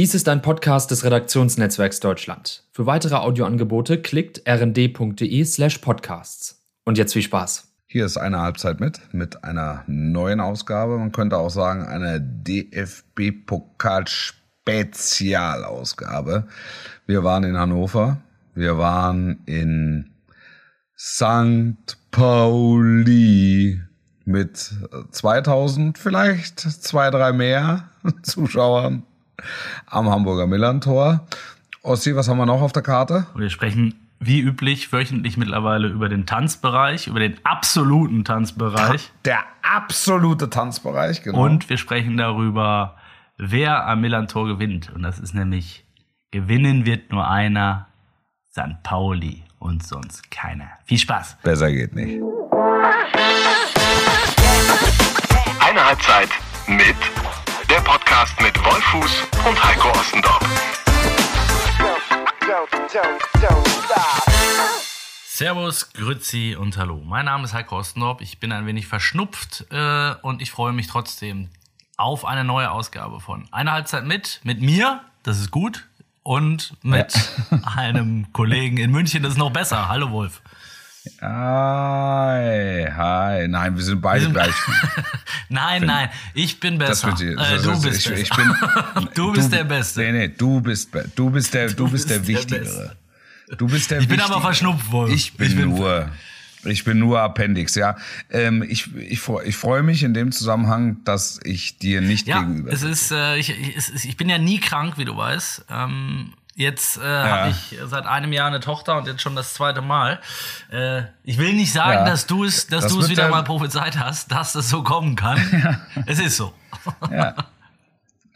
Dies ist ein Podcast des Redaktionsnetzwerks Deutschland. Für weitere Audioangebote klickt rnd.de slash podcasts. Und jetzt viel Spaß. Hier ist eine Halbzeit mit, mit einer neuen Ausgabe. Man könnte auch sagen, eine DFB-Pokal-Spezialausgabe. Wir waren in Hannover. Wir waren in St. Pauli mit 2000, vielleicht zwei, drei mehr Zuschauern am Hamburger Millantor. Ossi, was haben wir noch auf der Karte? Wir sprechen wie üblich wöchentlich mittlerweile über den Tanzbereich, über den absoluten Tanzbereich. Der absolute Tanzbereich, genau. Und wir sprechen darüber, wer am Millantor gewinnt. Und das ist nämlich, gewinnen wird nur einer, St. Pauli und sonst keiner. Viel Spaß. Besser geht nicht. Eine Halbzeit mit der Podcast mit Wolfuß und Heiko Ostendorf. Servus, Grützi und Hallo. Mein Name ist Heiko Ostendorf. Ich bin ein wenig verschnupft äh, und ich freue mich trotzdem auf eine neue Ausgabe von Eine Halbzeit mit, mit mir, das ist gut, und mit ja. einem Kollegen in München, das ist noch besser. Hallo Wolf. Hi, hi. Nein, wir sind beide wir sind gleich. nein, nein, ich bin besser. Das, das, äh, du bist ich, ich bin, du bist der Beste. Nee, nee, du bist, du bist der, du, du bist der Wichtigere. Du bist der Ich bin aber verschnupft worden. Ich bin, ich bin nur, ich bin nur Appendix, ja. Ähm, ich, ich, ich freue mich in dem Zusammenhang, dass ich dir nicht ja, gegenüber. Es ist, äh, ich, ich, ich bin ja nie krank, wie du weißt. Ähm, Jetzt äh, ja. habe ich seit einem Jahr eine Tochter und jetzt schon das zweite Mal. Äh, ich will nicht sagen, ja. dass du es, dass das du es wieder mal prophezeit hast, dass es so kommen kann. Ja. Es ist so. Ja.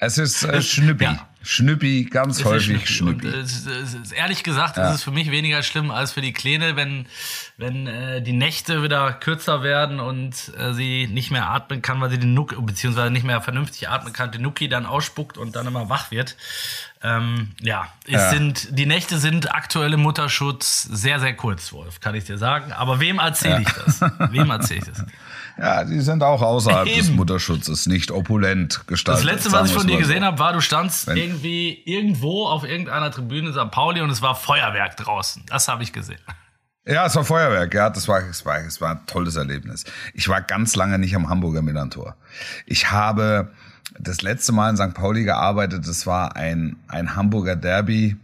Es ist äh, Schnüppi. Ja. Schnüppi, ganz es häufig Schnüppi. Und, es, es, ehrlich gesagt, ja. ist es für mich weniger schlimm als für die Kleine, wenn, wenn äh, die Nächte wieder kürzer werden und äh, sie nicht mehr atmen kann, weil sie den Nuck, beziehungsweise nicht mehr vernünftig atmen kann, den Nuki dann ausspuckt und dann immer wach wird. Ähm, ja, es ja. sind, die Nächte sind aktuell im Mutterschutz sehr, sehr kurz, Wolf, kann ich dir sagen. Aber wem erzähle ich das? Wem erzähle ich das? Ja, die sind auch außerhalb Eben. des Mutterschutzes nicht opulent gestaltet. Das letzte, was ich von dir gesehen so. habe, war, du standst Wenn irgendwie irgendwo auf irgendeiner Tribüne in St. Pauli und es war Feuerwerk draußen. Das habe ich gesehen. Ja, es war Feuerwerk, ja, das war, es war, es war ein tolles Erlebnis. Ich war ganz lange nicht am Hamburger Millantor. Ich habe das letzte Mal in St. Pauli gearbeitet, das war ein, ein Hamburger Derby,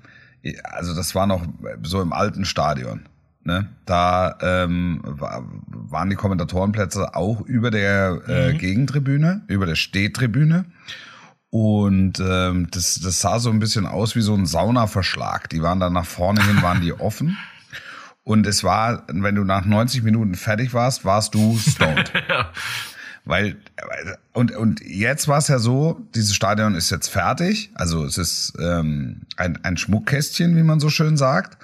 also das war noch so im alten Stadion. Ne? Da ähm, waren die Kommentatorenplätze auch über der äh, mhm. Gegentribüne, über der Stehtribüne. Und ähm, das, das sah so ein bisschen aus wie so ein Saunaverschlag. Die waren dann nach vorne hin, waren die offen. Und es war, wenn du nach 90 Minuten fertig warst, warst du stoned. ja. Weil, und, und jetzt war es ja so, dieses Stadion ist jetzt fertig. Also es ist ähm, ein, ein Schmuckkästchen, wie man so schön sagt.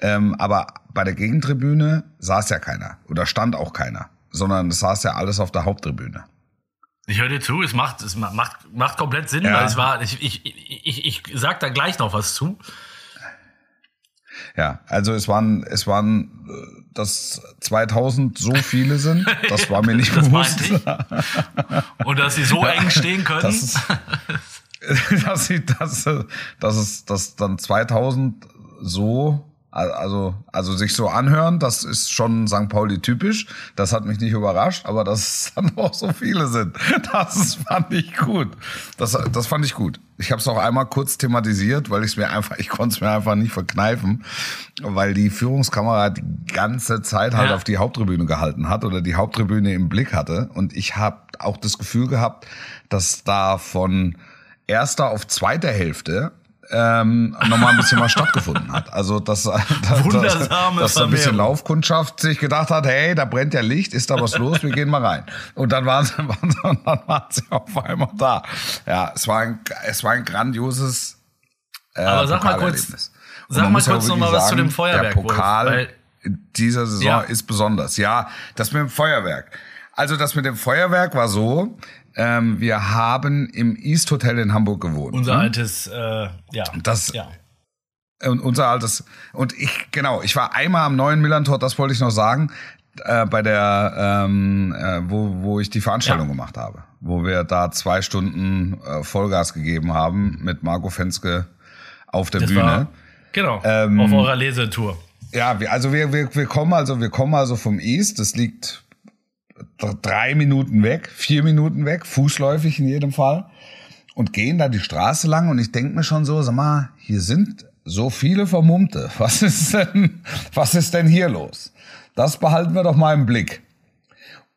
Ähm, aber bei der Gegentribüne saß ja keiner oder stand auch keiner, sondern es saß ja alles auf der Haupttribüne. Ich höre dir zu, es macht, es macht, macht komplett Sinn, ja. weil es war, ich, ich, ich, ich sag da gleich noch was zu. Ja, also es waren, es waren, äh, dass 2000 so viele sind, das war mir nicht bewusst. Und dass sie so eng stehen können. Das ist, dass sie, dass, dass es, dass dann 2000 so also, also sich so anhören, das ist schon St. Pauli typisch. Das hat mich nicht überrascht, aber dass es dann auch so viele sind, das fand ich gut. Das, das fand ich gut. Ich habe es auch einmal kurz thematisiert, weil ich es mir einfach, ich konnte es mir einfach nicht verkneifen, weil die Führungskamera die ganze Zeit halt ja. auf die Haupttribüne gehalten hat oder die Haupttribüne im Blick hatte. Und ich habe auch das Gefühl gehabt, dass da von erster auf zweiter Hälfte ähm, nochmal ein bisschen was stattgefunden hat. Also dass, dass, dass, dass ein bisschen Laufkundschaft sich gedacht hat, hey, da brennt ja Licht, ist da was los, wir gehen mal rein. Und dann waren sie, waren sie, dann waren sie auf einmal da. Ja, es war ein, es war ein grandioses äh, Aber sag mal kurz, sag mal kurz nochmal was zu dem Feuerwerk. Der Pokal Wolf, dieser Saison ja. ist besonders. Ja, das mit dem Feuerwerk. Also das mit dem Feuerwerk war so, ähm, wir haben im East Hotel in Hamburg gewohnt. Unser hm? altes, äh, ja. Das, ja. Und unser altes, und ich, genau, ich war einmal am neuen Millantor, das wollte ich noch sagen. äh, bei der, ähm, äh, wo, wo ich die Veranstaltung ja. gemacht habe, wo wir da zwei Stunden äh, Vollgas gegeben haben mit Marco Fenske auf der das Bühne. War, genau, ähm, auf eurer Lesetour. Ja, wir, also wir, wir, wir kommen also, wir kommen also vom East, das liegt drei Minuten weg, vier Minuten weg, fußläufig in jedem Fall und gehen da die Straße lang und ich denke mir schon so, sag mal, hier sind so viele Vermummte. Was ist denn, was ist denn hier los? Das behalten wir doch mal im Blick.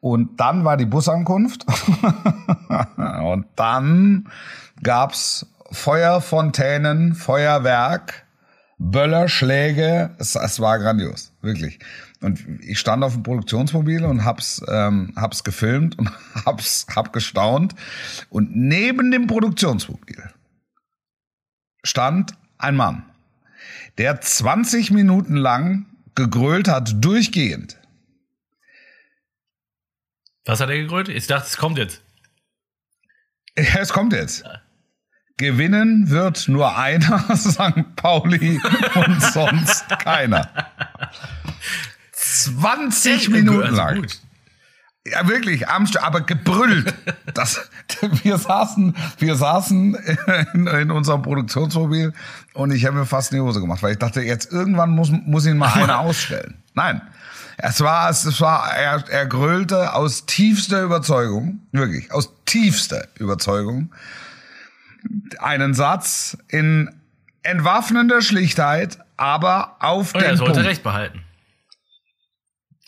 Und dann war die Busankunft und dann gab's Feuerfontänen, Feuerwerk, Böllerschläge. Es, es war grandios, wirklich. Und ich stand auf dem Produktionsmobil und hab's, ähm, hab's gefilmt und hab's, hab gestaunt. Und neben dem Produktionsmobil stand ein Mann, der 20 Minuten lang gegrölt hat, durchgehend. Was hat er gegrölt? Ich dachte, es kommt jetzt. Ja, es kommt jetzt. Gewinnen wird nur einer, St. Pauli und sonst keiner. 20 Minuten also lang. Gut. Ja, wirklich, am aber gebrüllt. Das, wir saßen, wir saßen in, in unserem Produktionsmobil und ich habe mir fast in die Hose gemacht, weil ich dachte, jetzt irgendwann muss, muss ihn mal einer ausstellen. Nein. Es war, es war, er, er grölte aus tiefster Überzeugung, wirklich, aus tiefster Überzeugung, einen Satz in entwaffnender Schlichtheit, aber auf und den er sollte Punkt. Recht behalten.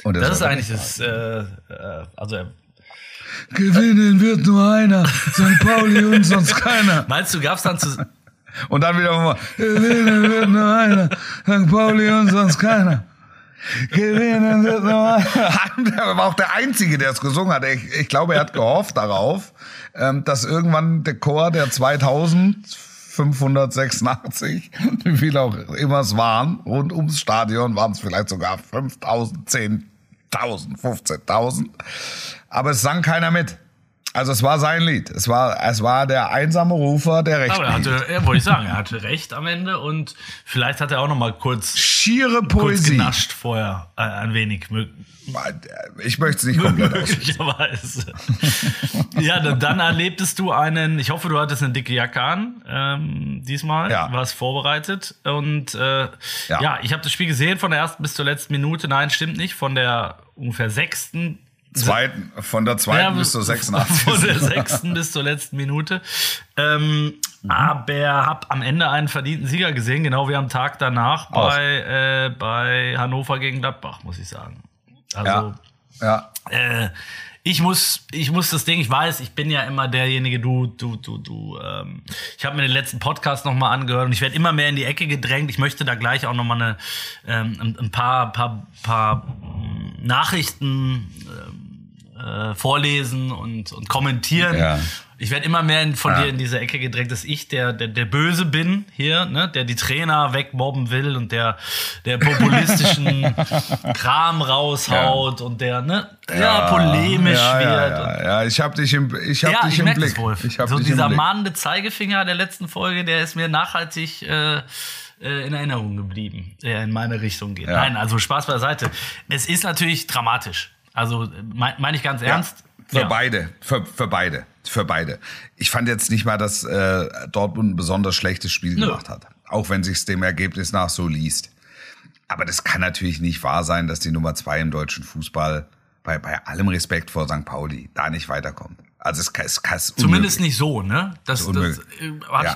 Und das ist eigentlich das, äh, äh, also Gewinnen wird nur einer, St. Pauli und sonst keiner. Meinst du, gab's dann zu Und dann wieder mal, gewinnen wird nur einer, St. Pauli und sonst keiner. Gewinnen wird nur einer. Er war auch der Einzige, der es gesungen hat. Ich, ich glaube, er hat gehofft darauf, ähm, dass irgendwann der Chor der 2586, wie viel auch immer es waren, rund ums Stadion waren es vielleicht sogar 5000, 10.000, 15.000. Aber es sang keiner mit. Also es war sein Lied. Es war, es war der einsame Rufer, der recht Aber er hatte, ja, wollte ich sagen, er hatte recht am Ende und vielleicht hat er auch noch mal kurz schiere Poesie kurz genascht vorher äh, ein wenig. Ich möchte es nicht komplett Möglicherweise. ja, dann erlebtest du einen, ich hoffe, du hattest eine dicke Jacke an, ähm, diesmal, ja. warst vorbereitet und äh, ja. ja, ich habe das Spiel gesehen von der ersten bis zur letzten Minute, nein, stimmt nicht, von der ungefähr sechsten Zweiten, von der zweiten ja, bis zur 86. Von der sechsten bis zur letzten Minute. Ähm, mhm. Aber hab am Ende einen verdienten Sieger gesehen, genau wie am Tag danach bei, äh, bei Hannover gegen Gladbach, muss ich sagen. Also, ja. ja. Äh, ich muss, ich muss das Ding, ich weiß, ich bin ja immer derjenige, du, du, du, du. Ähm, ich habe mir den letzten Podcast noch mal angehört und ich werde immer mehr in die Ecke gedrängt. Ich möchte da gleich auch noch mal eine, ähm, ein paar, paar, paar Nachrichten. Ähm, äh, vorlesen und, und kommentieren. Ja. Ich werde immer mehr von ja. dir in diese Ecke gedrängt, dass ich der, der, der Böse bin hier, ne? der die Trainer wegmobben will und der, der populistischen Kram raushaut ja. und der ne? ja, ja polemisch ja, wird. Ja, ja, ich habe dich im, ich hab dich im Blick. Ich hab so dich dieser mahnende Zeigefinger der letzten Folge, der ist mir nachhaltig äh, äh in Erinnerung geblieben, der in meine Richtung geht. Nein, also Spaß beiseite. Es ist natürlich dramatisch. Also meine mein ich ganz ernst. Ja, für ja. beide, für, für beide, für beide. Ich fand jetzt nicht mal, dass äh, Dortmund ein besonders schlechtes Spiel Nö. gemacht hat, auch wenn sich dem Ergebnis nach so liest. Aber das kann natürlich nicht wahr sein, dass die Nummer zwei im deutschen Fußball bei, bei allem Respekt vor St. Pauli da nicht weiterkommt. Also es kann, es es Zumindest nicht so, ne? Das, das, äh, ja.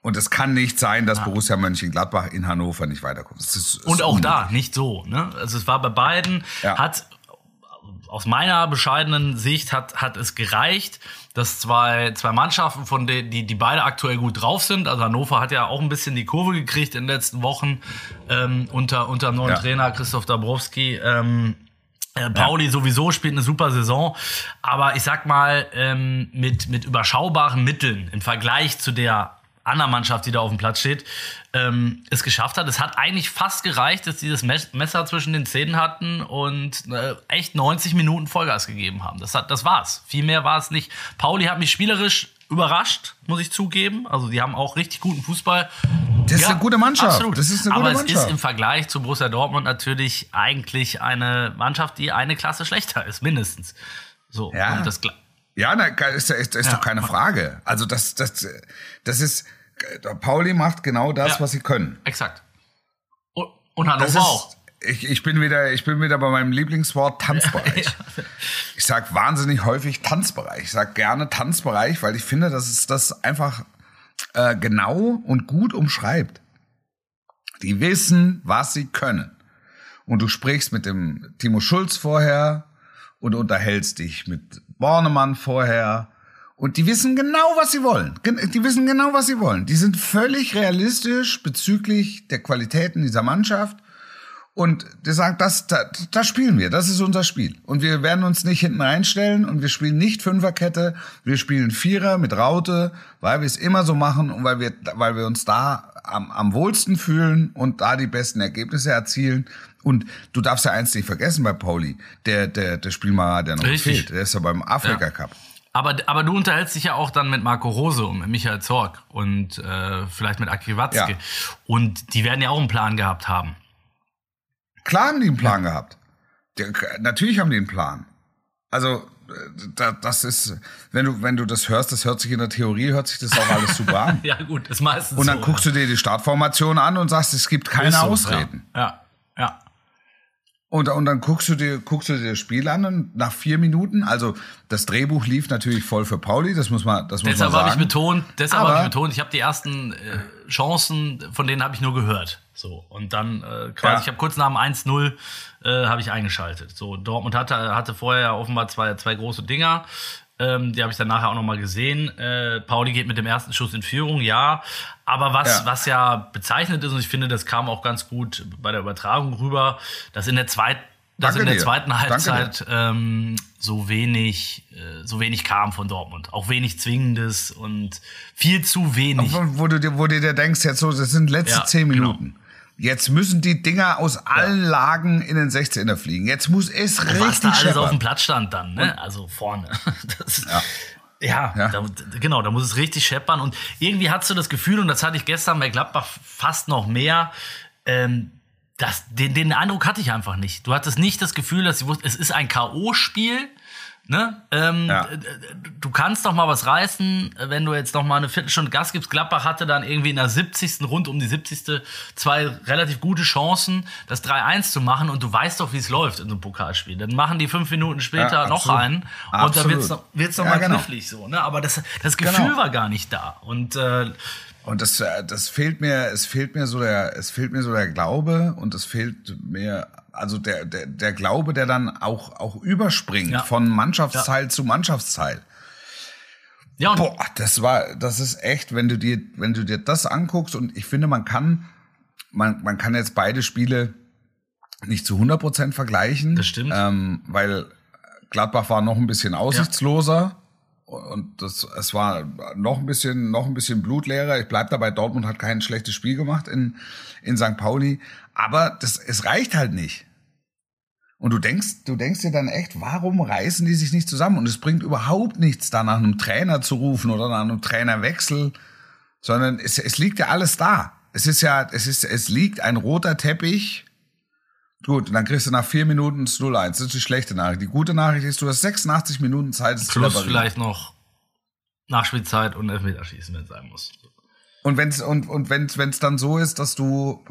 Und es kann nicht sein, dass ah. Borussia Mönchengladbach in Hannover nicht weiterkommt. und auch unmöglich. da nicht so. Ne? Also es war bei beiden, ja. hat aus meiner bescheidenen Sicht hat, hat es gereicht, dass zwei, zwei Mannschaften, von denen, die, die beide aktuell gut drauf sind, also Hannover hat ja auch ein bisschen die Kurve gekriegt in den letzten Wochen ähm, unter, unter dem neuen ja. Trainer Christoph Dabrowski. Ähm, äh, Pauli ja. sowieso spielt eine super Saison, aber ich sag mal, ähm, mit, mit überschaubaren Mitteln im Vergleich zu der anderen Mannschaft, die da auf dem Platz steht, ähm, es geschafft hat. Es hat eigentlich fast gereicht, dass sie das Messer zwischen den Zähnen hatten und äh, echt 90 Minuten Vollgas gegeben haben. Das, hat, das war's. Viel mehr war es nicht. Pauli hat mich spielerisch überrascht, muss ich zugeben. Also die haben auch richtig guten Fußball. Das ist eine gute Mannschaft. Absolut. Das ist eine gute Aber Mannschaft. es ist im Vergleich zu Borussia Dortmund natürlich eigentlich eine Mannschaft, die eine Klasse schlechter ist, mindestens. So, Ja. und das Ja, na, ist, ist, ist Ja. doch keine Frage. Also das, das, das ist, Pauli macht genau das, Ja. was sie können. exakt. Und, und Das Hannover auch. ist, ich, ich bin wieder, ich bin wieder bei meinem Lieblingswort Tanzbereich. Ich sag wahnsinnig häufig Tanzbereich. Ich sag gerne Tanzbereich, weil ich finde, dass es das einfach äh, genau und gut umschreibt. Die wissen, was sie können. Und du sprichst mit dem Timo Schulz vorher und unterhältst dich mit Bornemann vorher. Und die wissen genau, was sie wollen. Die wissen genau, was sie wollen. Die sind völlig realistisch bezüglich der Qualitäten dieser Mannschaft. Und die sagen, das, das, das spielen wir, das ist unser Spiel. Und wir werden uns nicht hinten reinstellen und wir spielen nicht Fünferkette, wir spielen Vierer mit Raute, weil wir es immer so machen und weil wir, weil wir uns da am, am wohlsten fühlen und da die besten Ergebnisse erzielen. Und du darfst ja eins nicht vergessen bei Pauli, der, der, der Spielmacher, der noch Richtig. fehlt, der ist ja beim Afrika Ja. Cup. Aber, aber du unterhältst dich ja auch dann mit Marco Rose und mit Michael Zorg und äh, vielleicht mit Aki Watzke. Ja. Und die werden ja auch einen Plan gehabt haben. Klar haben die einen Plan gehabt. Der, natürlich haben die einen Plan. Also da, das ist, wenn du wenn du das hörst, das hört sich in der Theorie hört sich das auch alles super an. Ja, gut, ist meistens Und dann so. guckst du dir die Startformation an und sagst, es gibt keine so, Ausreden. Ja, ja. ja. Und, und dann guckst du dir guckst du dir das Spiel an und nach vier Minuten, also das Drehbuch lief natürlich voll für Pauli, das muss man das muss Deshalb man habe ich sagen. betont, deshalb habe ich betont, ich habe die ersten äh, Chancen, von denen habe ich nur gehört. So und dann äh, quasi, Ja. ich habe kurz nach dem 1-0 äh, habe ich eingeschaltet. So Dortmund hatte hatte vorher offenbar zwei zwei große Dinger. Ähm, die habe ich dann nachher auch noch mal gesehen. Äh, Pauli geht mit dem ersten Schuss in Führung, ja. Aber was Ja. was ja bezeichnet ist und ich finde, das kam auch ganz gut bei der Übertragung rüber, dass in der zweiten dass Danke in der dir. zweiten Halbzeit ähm, so wenig, äh, so wenig kam von Dortmund. Auch wenig Zwingendes und viel zu wenig. wo, wo du dir wo du dir denkst jetzt so, das sind letzte Ja, zehn genau. Jetzt müssen die Dinger aus allen Lagen in den 16er fliegen. Jetzt muss es was da richtig alles auf dem Platz stand dann, ne? Also vorne. Das, Ja. ja, Ja. Da, genau, da muss es richtig scheppern. Und irgendwie hast du das Gefühl, und das hatte ich gestern bei Gladbach fast noch mehr, ähm, das, den, den Eindruck hatte ich einfach nicht. Du hattest nicht das Gefühl, dass sie wussten, es ist ein K.O.-Spiel. Ne? Ähm, Ja. Du kannst noch mal was reißen, wenn du jetzt noch mal eine Viertelstunde Gas gibst. Gladbach hatte dann irgendwie in der 70. rund um die 70. zwei relativ gute Chancen, das 3-1 zu machen und du weißt doch, wie es läuft in so einem Pokalspiel. Dann machen die fünf Minuten später Ja, noch einen und dann Absolut. wird's noch, wird's noch Ja, mal genau. knifflig so. Ne? Aber das, das Gefühl Genau. war gar nicht da. Und äh, Und das, äh, das fehlt mir, es fehlt mir so der, es fehlt mir so der Glaube und es fehlt mir, also der, der, der Glaube, der dann auch, auch überspringt Ja. von Mannschaftsteil zu Mannschaftsteil. ja, Boah, das war, das ist echt, wenn du dir, wenn du dir das anguckst und ich finde, man kann, man, man kann jetzt beide Spiele nicht zu 100 Prozent vergleichen. Das stimmt. Ähm, weil Gladbach war noch ein bisschen aussichtsloser. Und das, es war noch ein bisschen, noch ein bisschen blutleerer. Ich bleib dabei, Dortmund hat kein schlechtes Spiel gemacht in, in St. Pauli. Aber das, es reicht halt nicht. Und du denkst, du denkst dir dann echt, warum reißen die sich nicht zusammen? Und es bringt überhaupt nichts, da nach einem Trainer zu rufen oder nach einem Trainerwechsel, sondern es, es liegt ja alles da. Es ist ja, es ist, es liegt ein roter Teppich. Gut, dann kriegst du nach vier Minuten das 0-1. Das ist die schlechte Nachricht. Die gute Nachricht ist, du hast 86 Minuten Zeit, es zu plus reparieren. vielleicht noch Nachspielzeit und Elfmeterschießen, wenn es sein muss. Und wenn's und und wenn's wenn's dann so ist, dass du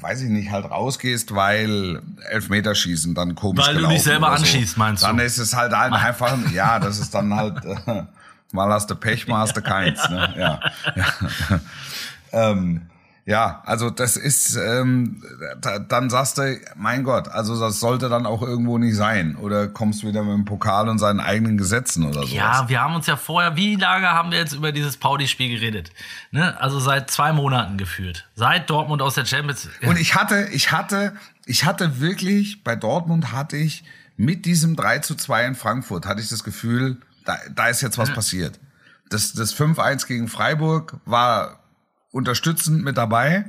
weiß ich nicht halt rausgehst, weil Elfmeterschießen dann komisch Weil du dich selber so, anschießt, meinst du? Dann ist es halt ein, einfach ja, das ist dann halt äh, mal hast du Pech, mal hast du keins, ne? Ja. ja. ähm, ja, also das ist, ähm, da, dann sagst du, mein Gott, also das sollte dann auch irgendwo nicht sein. Oder kommst wieder mit dem Pokal und seinen eigenen Gesetzen oder sowas. Ja, wir haben uns ja vorher, wie lange haben wir jetzt über dieses Pauli-Spiel geredet? Ne? Also seit zwei Monaten geführt. Seit Dortmund aus der Champions Und ich hatte, ich hatte, ich hatte wirklich, bei Dortmund hatte ich mit diesem 3 zu 2 in Frankfurt, hatte ich das Gefühl, da, da ist jetzt was passiert. Das, das 5-1 gegen Freiburg war unterstützend mit dabei.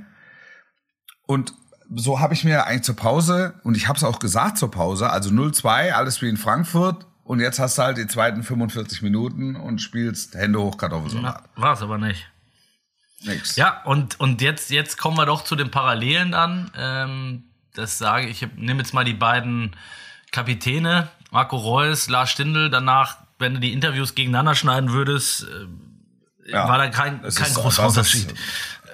Und so habe ich mir eigentlich zur Pause, und ich habe es auch gesagt zur Pause, also 0-2, alles wie in Frankfurt, Und jetzt hast du halt die zweiten 45 Minuten und spielst Hände hoch Kartoffelsalat. War es aber nicht. Nix. Ja, und, und jetzt, jetzt kommen wir doch zu den Parallelen an. Ähm, das sage ich, ich nehme jetzt mal die beiden Kapitäne, Marco Reus, Lars Stindl, danach, wenn du die Interviews gegeneinander schneiden würdest, äh, Ja, war da kein, kein großer ist- Unterschied.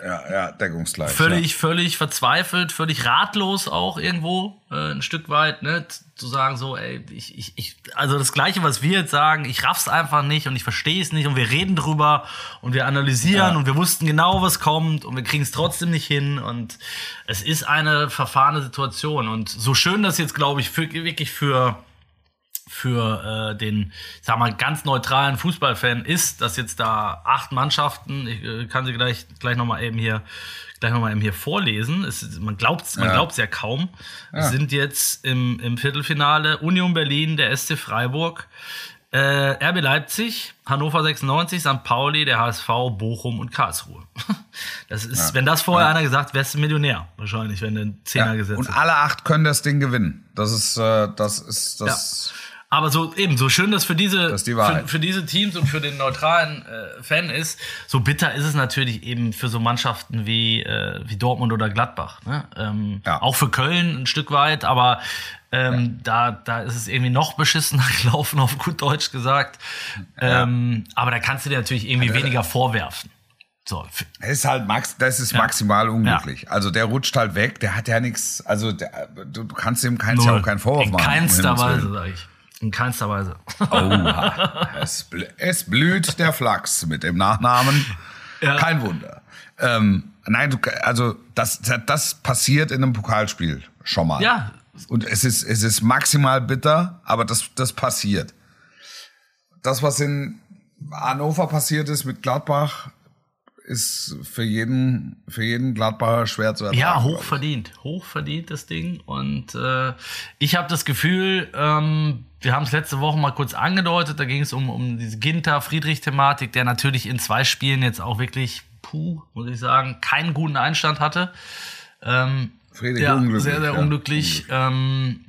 Ja, ja, deckungsgleich. Völlig, völlig verzweifelt, völlig ratlos auch irgendwo, äh, ein Stück weit, ne, zu sagen so, ey, ich, ich, ich, also das Gleiche, was wir jetzt sagen, ich raff's einfach nicht und ich verstehe es nicht und wir reden drüber und wir analysieren Ja. und wir wussten genau, was kommt und wir kriegen es trotzdem nicht hin und es ist eine verfahrene Situation und so schön das jetzt, glaube ich, für, wirklich für für äh, den, sag mal, ganz neutralen Fußballfan ist, dass jetzt da acht Mannschaften, ich äh, kann sie gleich, gleich nochmal eben hier, gleich noch mal eben hier vorlesen. Es, man glaubt man Ja. glaubt's ja kaum. Es sind jetzt im, im Viertelfinale Union Berlin, der SC Freiburg, äh, RB Leipzig, Hannover 96, St. Pauli, der HSV, Bochum und Karlsruhe. Das ist, wenn das vorher einer gesagt, wärst du Millionär, wahrscheinlich, wenn du einen Zehner Ja. gesetzt Und alle acht können das Ding gewinnen. Das ist, äh, das ist, das. Aber so eben, so schön das für diese, Das für, für diese Teams und für den neutralen äh, Fan ist, so bitter ist es natürlich eben für so Mannschaften wie, äh, wie Dortmund oder Gladbach. Ne? Ähm, Ja. Auch für Köln ein Stück weit, aber ähm, da, da ist es irgendwie noch beschissener gelaufen, auf gut Deutsch gesagt. Ähm, aber da kannst du dir natürlich irgendwie weniger vorwerfen. So, Es ist halt max, das ist maximal unglücklich. Also der rutscht halt weg, der hat ja nichts, also der, du, kannst ihm keins ja auch keinen Vorwurf In machen. um keinster Weise, sage ich. In keinster Weise. Oha. es, blü- es blüht der Flachs mit dem Nachnamen. Kein Wunder. Ähm, nein, du, also das, das passiert in einem Pokalspiel schon mal. Ja. Und es ist, es ist maximal bitter, aber das, das passiert. Das, was in Hannover passiert ist mit Gladbach, ist für jeden, für jeden Gladbacher schwer zu ertragen. Ja, glaub hoch ich. verdient. Hoch verdient das Ding. Und äh, ich habe das Gefühl, ähm, wir haben es letzte Woche mal kurz angedeutet, da ging es um, um diese Ginter-Friedrich-Thematik, der natürlich in zwei Spielen jetzt auch wirklich, puh, muss ich sagen, keinen guten Einstand hatte. Ähm, Friedrich ja, unglücklich, sehr, sehr ja. unglücklich. Ähm,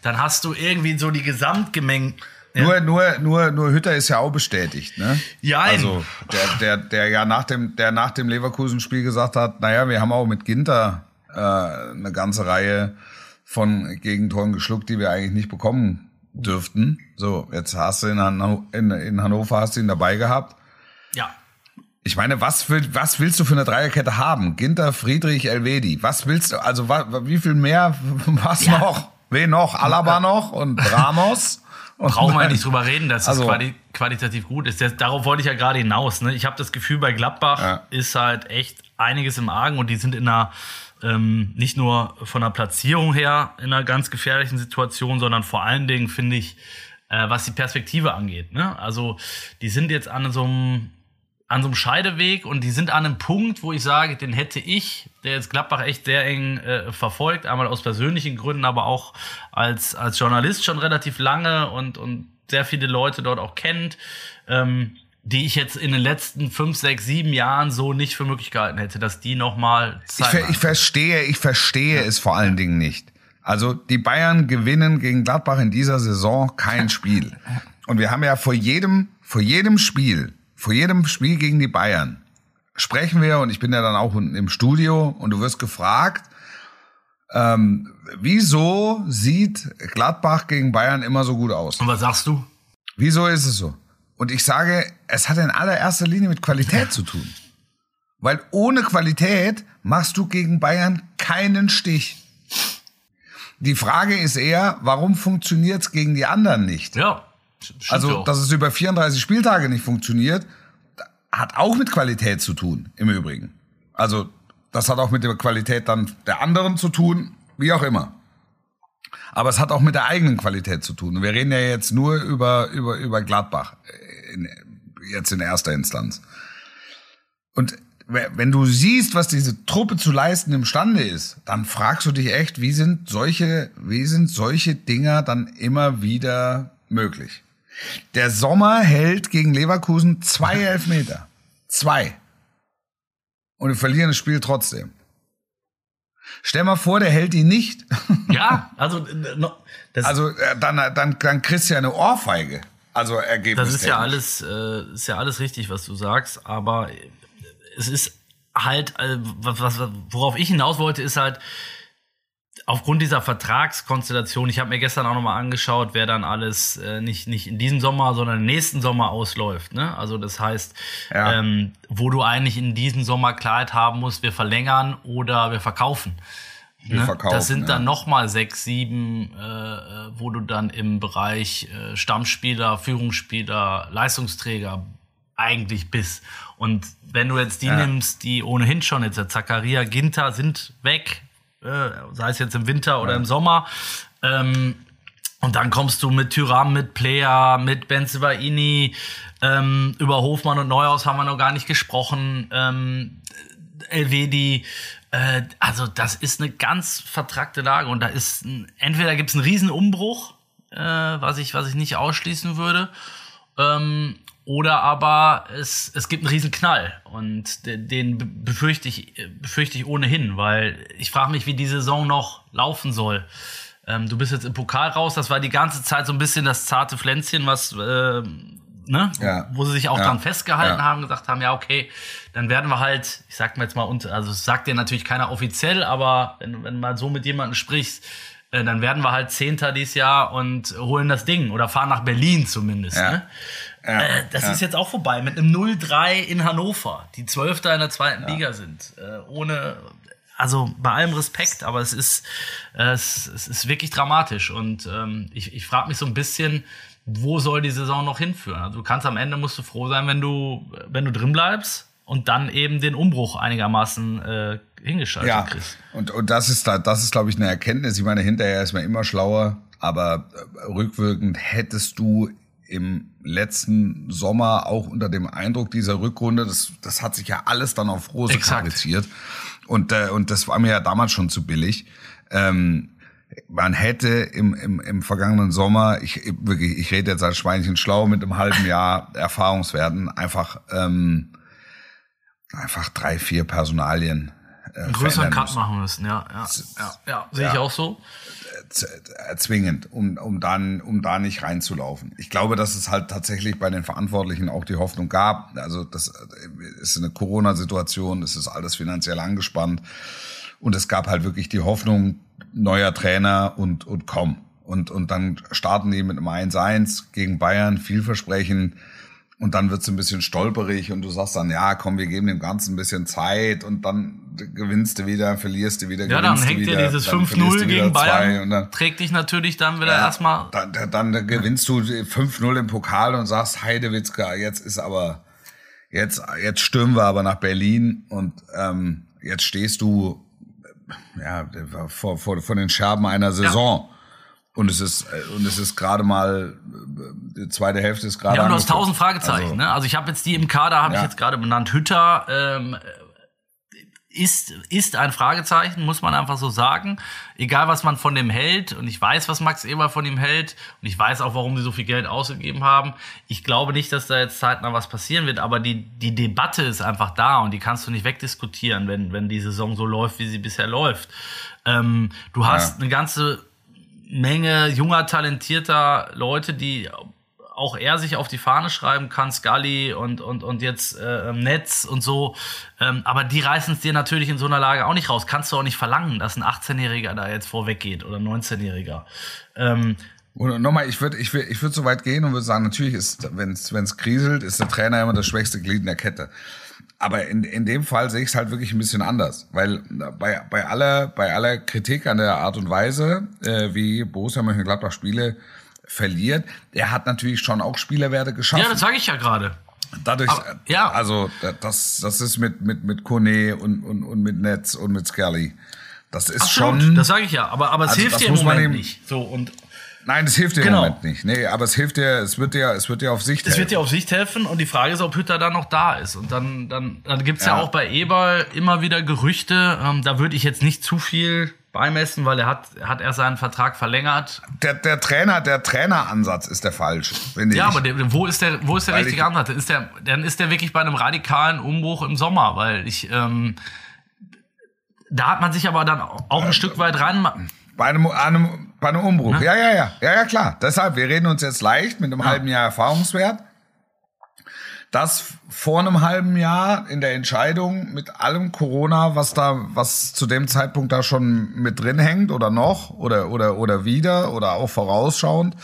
Dann hast du irgendwie so die Gesamtgemeng. Nur, nur, nur, nur Hütter ist ja auch bestätigt, ne? Jein. Also, der, der, der ja nach dem, der nach dem Leverkusen-Spiel gesagt hat, naja, wir haben auch mit Ginter äh, eine ganze Reihe von Gegentoren geschluckt, die wir eigentlich nicht bekommen dürften. So, jetzt hast du in, Hanno in, in Hannover hast du ihn dabei gehabt. Ja. Ich meine, was, will, was willst du für eine Dreierkette haben? Ginter, Friedrich, Elvedi. Was willst du, also wa, wie viel mehr, was Ja. noch? Wen noch? Alaba noch und Ramos? Und Brauchen wir ja nicht drüber reden, dass Also- es quali qualitativ gut ist. Das, darauf wollte ich ja gerade hinaus. Ne? Ich habe das Gefühl, bei Gladbach Ja. ist halt echt einiges im Argen und die sind in einer, ähm, nicht nur von der Platzierung her in einer ganz gefährlichen Situation, sondern vor allen Dingen finde ich, äh, was die Perspektive angeht. Ne? Also die sind jetzt an so einem an so einem Scheideweg und die sind an einem Punkt, wo ich sage, den hätte ich, der jetzt Gladbach echt sehr eng äh, verfolgt, einmal aus persönlichen Gründen, aber auch als, als Journalist schon relativ lange und, und sehr viele Leute dort auch kennt, ähm, die ich jetzt in den letzten fünf, sechs, sieben Jahren so nicht für möglich gehalten hätte, dass die nochmal Ich, ver ich verstehe, ich verstehe es vor allen Dingen nicht. Also die Bayern gewinnen gegen Gladbach in dieser Saison kein Il. Und wir haben ja vor jedem, vor jedem Spiel, vor jedem Spiel gegen die Bayern sprechen wir und ich bin ja dann auch unten im Studio und du wirst gefragt, ähm, wieso sieht Gladbach gegen Bayern immer so gut aus? Und was sagst du? Wieso ist es so? Und ich sage, es hat in allererster Linie mit Qualität zu tun. Weil ohne Qualität machst du gegen Bayern keinen Stich. Die Frage ist eher, warum funktioniert es gegen die anderen nicht? Ja. Also, dass es über 34 Spieltage nicht funktioniert, hat auch mit Qualität zu tun, im Übrigen. Also, das hat auch mit der Qualität dann der anderen zu tun, wie auch immer. Aber es hat auch mit der eigenen Qualität zu tun. Wir reden ja jetzt nur über, über, über Gladbach, äh, in, jetzt in erster Instanz. Und we- wenn du siehst, was diese Truppe zu leisten imstande ist, dann fragst du dich echt, wie sind solche, wie sind solche Dinger dann immer wieder möglich? Der Sommer hält gegen Leverkusen zwei Elfmeter. Zwei. Und wir verlieren das Spiel trotzdem. Stell mal vor, der hält die nicht. Ja, also äh, Also äh, dann, dann, dann kriegst du ja eine Ohrfeige. Also Ergebnis. das ist ja alles, äh, ist ja alles richtig, was du sagst, aber es ist halt, äh, was, was, worauf ich hinaus wollte, ist halt, aufgrund dieser Vertragskonstellation, ich habe mir gestern auch nochmal angeschaut, wer dann alles äh, nicht, nicht in diesem Sommer, sondern im nächsten Sommer ausläuft. Ne? Also das heißt, Ja. ähm, wo du eigentlich in diesem Sommer Klarheit haben musst, wir verlängern oder wir verkaufen. Wir verkaufen, das sind ja. dann nochmal sechs, sieben, äh, äh, wo du dann im Bereich äh, Stammspieler, Führungsspieler, Leistungsträger eigentlich bist. Und wenn du jetzt die Ja. nimmst, die ohnehin schon jetzt der Zakaria, Ginter sind weg, äh, sei es jetzt im Winter oder im Sommer. Ähm, und dann kommst du mit Tyram, mit Player, mit Benzebaini, ähm, über Hofmann und Neuhaus haben wir noch gar nicht gesprochen. Ähm, Elvedi, äh, also das ist eine ganz vertrackte Lage und da ist ein, entweder gibt es einen riesen Umbruch, äh, was ich was ich nicht ausschließen würde, ähm, oder aber es, es gibt einen riesen Knall und de- den be- befürchte ich befürchte ich ohnehin, weil ich frage mich, wie die Saison noch laufen soll. Ähm, du bist jetzt im Pokal raus, das war die ganze Zeit so ein bisschen das zarte Pflänzchen, was äh, ne, Ja. wo sie sich auch Ja. dran festgehalten Ja. haben, gesagt haben, ja, okay, dann werden wir halt, ich sag mal jetzt mal, unter, also es sagt dir natürlich keiner offiziell, aber wenn, wenn mal so mit jemandem sprichst, äh, dann werden wir halt Zehnter dieses Jahr und holen das Ding oder fahren nach Berlin zumindest. Ja. Ne? Ja, Äh, das ja. ist jetzt auch vorbei mit einem 0-3 in Hannover, die Zwölfter in der zweiten Liga sind. Äh, ohne, also bei allem Respekt, aber es ist, äh, es, es ist wirklich dramatisch. Und ähm, ich, ich frage mich so ein bisschen, wo soll die Saison noch hinführen? Also du kannst am Ende musst du froh sein, wenn du, wenn du drin bleibst und dann eben den Umbruch einigermaßen äh, hingeschaltet Ja, kriegst. und, und das ist da, das ist, glaube ich, eine Erkenntnis. Ich meine, hinterher ist man immer schlauer, aber äh, rückwirkend hättest du im letzten Sommer auch unter dem Eindruck dieser Rückrunde, das, das hat sich ja alles dann auf Rose Exakt. fabriziert. Und, äh, und das war mir ja damals schon zu billig. Ähm, man hätte im, im, im vergangenen Sommer, ich, ich- wirklich, ich rede jetzt als Schweinchen schlau, mit einem halben Jahr Erfahrungswerten einfach, ähm, einfach drei, vier Personalien äh, Einen größeren Cut müssen. machen müssen, ja. Ja, ja, ja. sehe ich auch so. Z- zwingend, um, um, dann, um da nicht reinzulaufen. Ich glaube, dass es halt tatsächlich bei den Verantwortlichen auch die Hoffnung gab. Also das äh, ist eine Corona-Situation, es ist alles finanziell angespannt. Und es gab halt wirklich die Hoffnung, neuer Trainer und, und komm. Und, und dann starten die mit einem 1-1 gegen Bayern, vielversprechend. Und dann wird's ein bisschen stolperig und du sagst dann, ja, komm, wir geben dem Ganzen ein bisschen Zeit und dann gewinnst du wieder, verlierst du wieder, Ja, dann gewinnst hängt dir wieder, dieses dann verlierst 5-0 du wieder gegen Bayern, und dann, trägt dich natürlich dann wieder ja, erstmal. Dann, dann, dann gewinnst du 5-0 im Pokal und sagst, Heidewitzka, jetzt ist aber, jetzt, jetzt stürmen wir aber nach Berlin und ähm, jetzt stehst du ja, vor, vor, vor den Scherben einer Saison. Und es ist, äh, und es ist gerade mal, äh, die zweite Hälfte ist gerade Ja, und du hast tausend Fragezeichen. Also, ne? also ich habe jetzt die im Kader, habe Ja. ich jetzt gerade benannt. Hütter ähm, ist, ist ein Fragezeichen, muss man einfach so sagen. Egal, was man von dem hält. Und ich weiß, was Max Eber von ihm hält. Und ich weiß auch, warum sie so viel Geld ausgegeben haben. Ich glaube nicht, dass da jetzt zeitnah was passieren wird. Aber die, die Debatte ist einfach da. Und die kannst du nicht wegdiskutieren, wenn, wenn die Saison so läuft, wie sie bisher läuft. Ähm, du hast Ja. eine ganze Menge junger, talentierter Leute, die auch er sich auf die Fahne schreiben kann, Scully und, und, und jetzt äh, Netz und so. Ähm, aber die reißen es dir natürlich in so einer Lage auch nicht raus. Kannst du auch nicht verlangen, dass ein 18-Jähriger da jetzt vorweg geht oder ein 19-Jähriger. Ähm, Und nochmal, ich würde ich würd, ich würd so weit gehen und würde sagen, natürlich ist, wenn es kriselt, ist der Trainer immer das schwächste Glied in der Kette. Aber in, in dem Fall sehe ich es halt wirklich ein bisschen anders, weil bei, bei, aller, bei aller Kritik an der Art und Weise, äh, wie Borussia Mönchengladbach Spiele verliert, er hat natürlich schon auch Spielerwerte geschaffen. ja, das sage ich ja gerade. Dadurch, Aber- ja. also da- das, das ist mit, mit, mit Kone und, und, und mit Netz und mit Scully. Das ist Absolut, schon. das sage ich ja. Aber, aber es Also hilft dir im Moment eben- nicht. So, und Nein, das hilft dir Genau. im Moment nicht. Nee, aber es hilft dir, es wird dir, es wird dir auf Sicht Es wird helfen. dir auf Sicht helfen und die Frage ist, ob Hütter dann noch da ist. Und dann, dann, dann gibt's ja. Ja. auch bei Eberl immer wieder Gerüchte. Ähm, da würde ich jetzt nicht zu viel beimessen, weil er hat, er hat erst seinen Vertrag verlängert. Der, der Trainer, der Traineransatz ist der falsche, finde Ja, ich. aber der, wo ist der, wo ist der Weil richtige ich- Ansatz? Ist der, dann ist der wirklich bei einem radikalen Umbruch im Sommer, weil ich, ähm, da hat man sich aber dann auch ein Stück weit rein. Bei einem, einem, einem Umbruch. Ja, ja, ja. Ja, ja, klar. Deshalb, wir reden uns jetzt leicht mit einem ja. halben Jahr Erfahrungswert. Das vor einem halben Jahr in der Entscheidung mit allem Corona, was da, was zu dem Zeitpunkt da schon mit drin hängt oder noch oder, oder, oder wieder oder auch vorausschauend,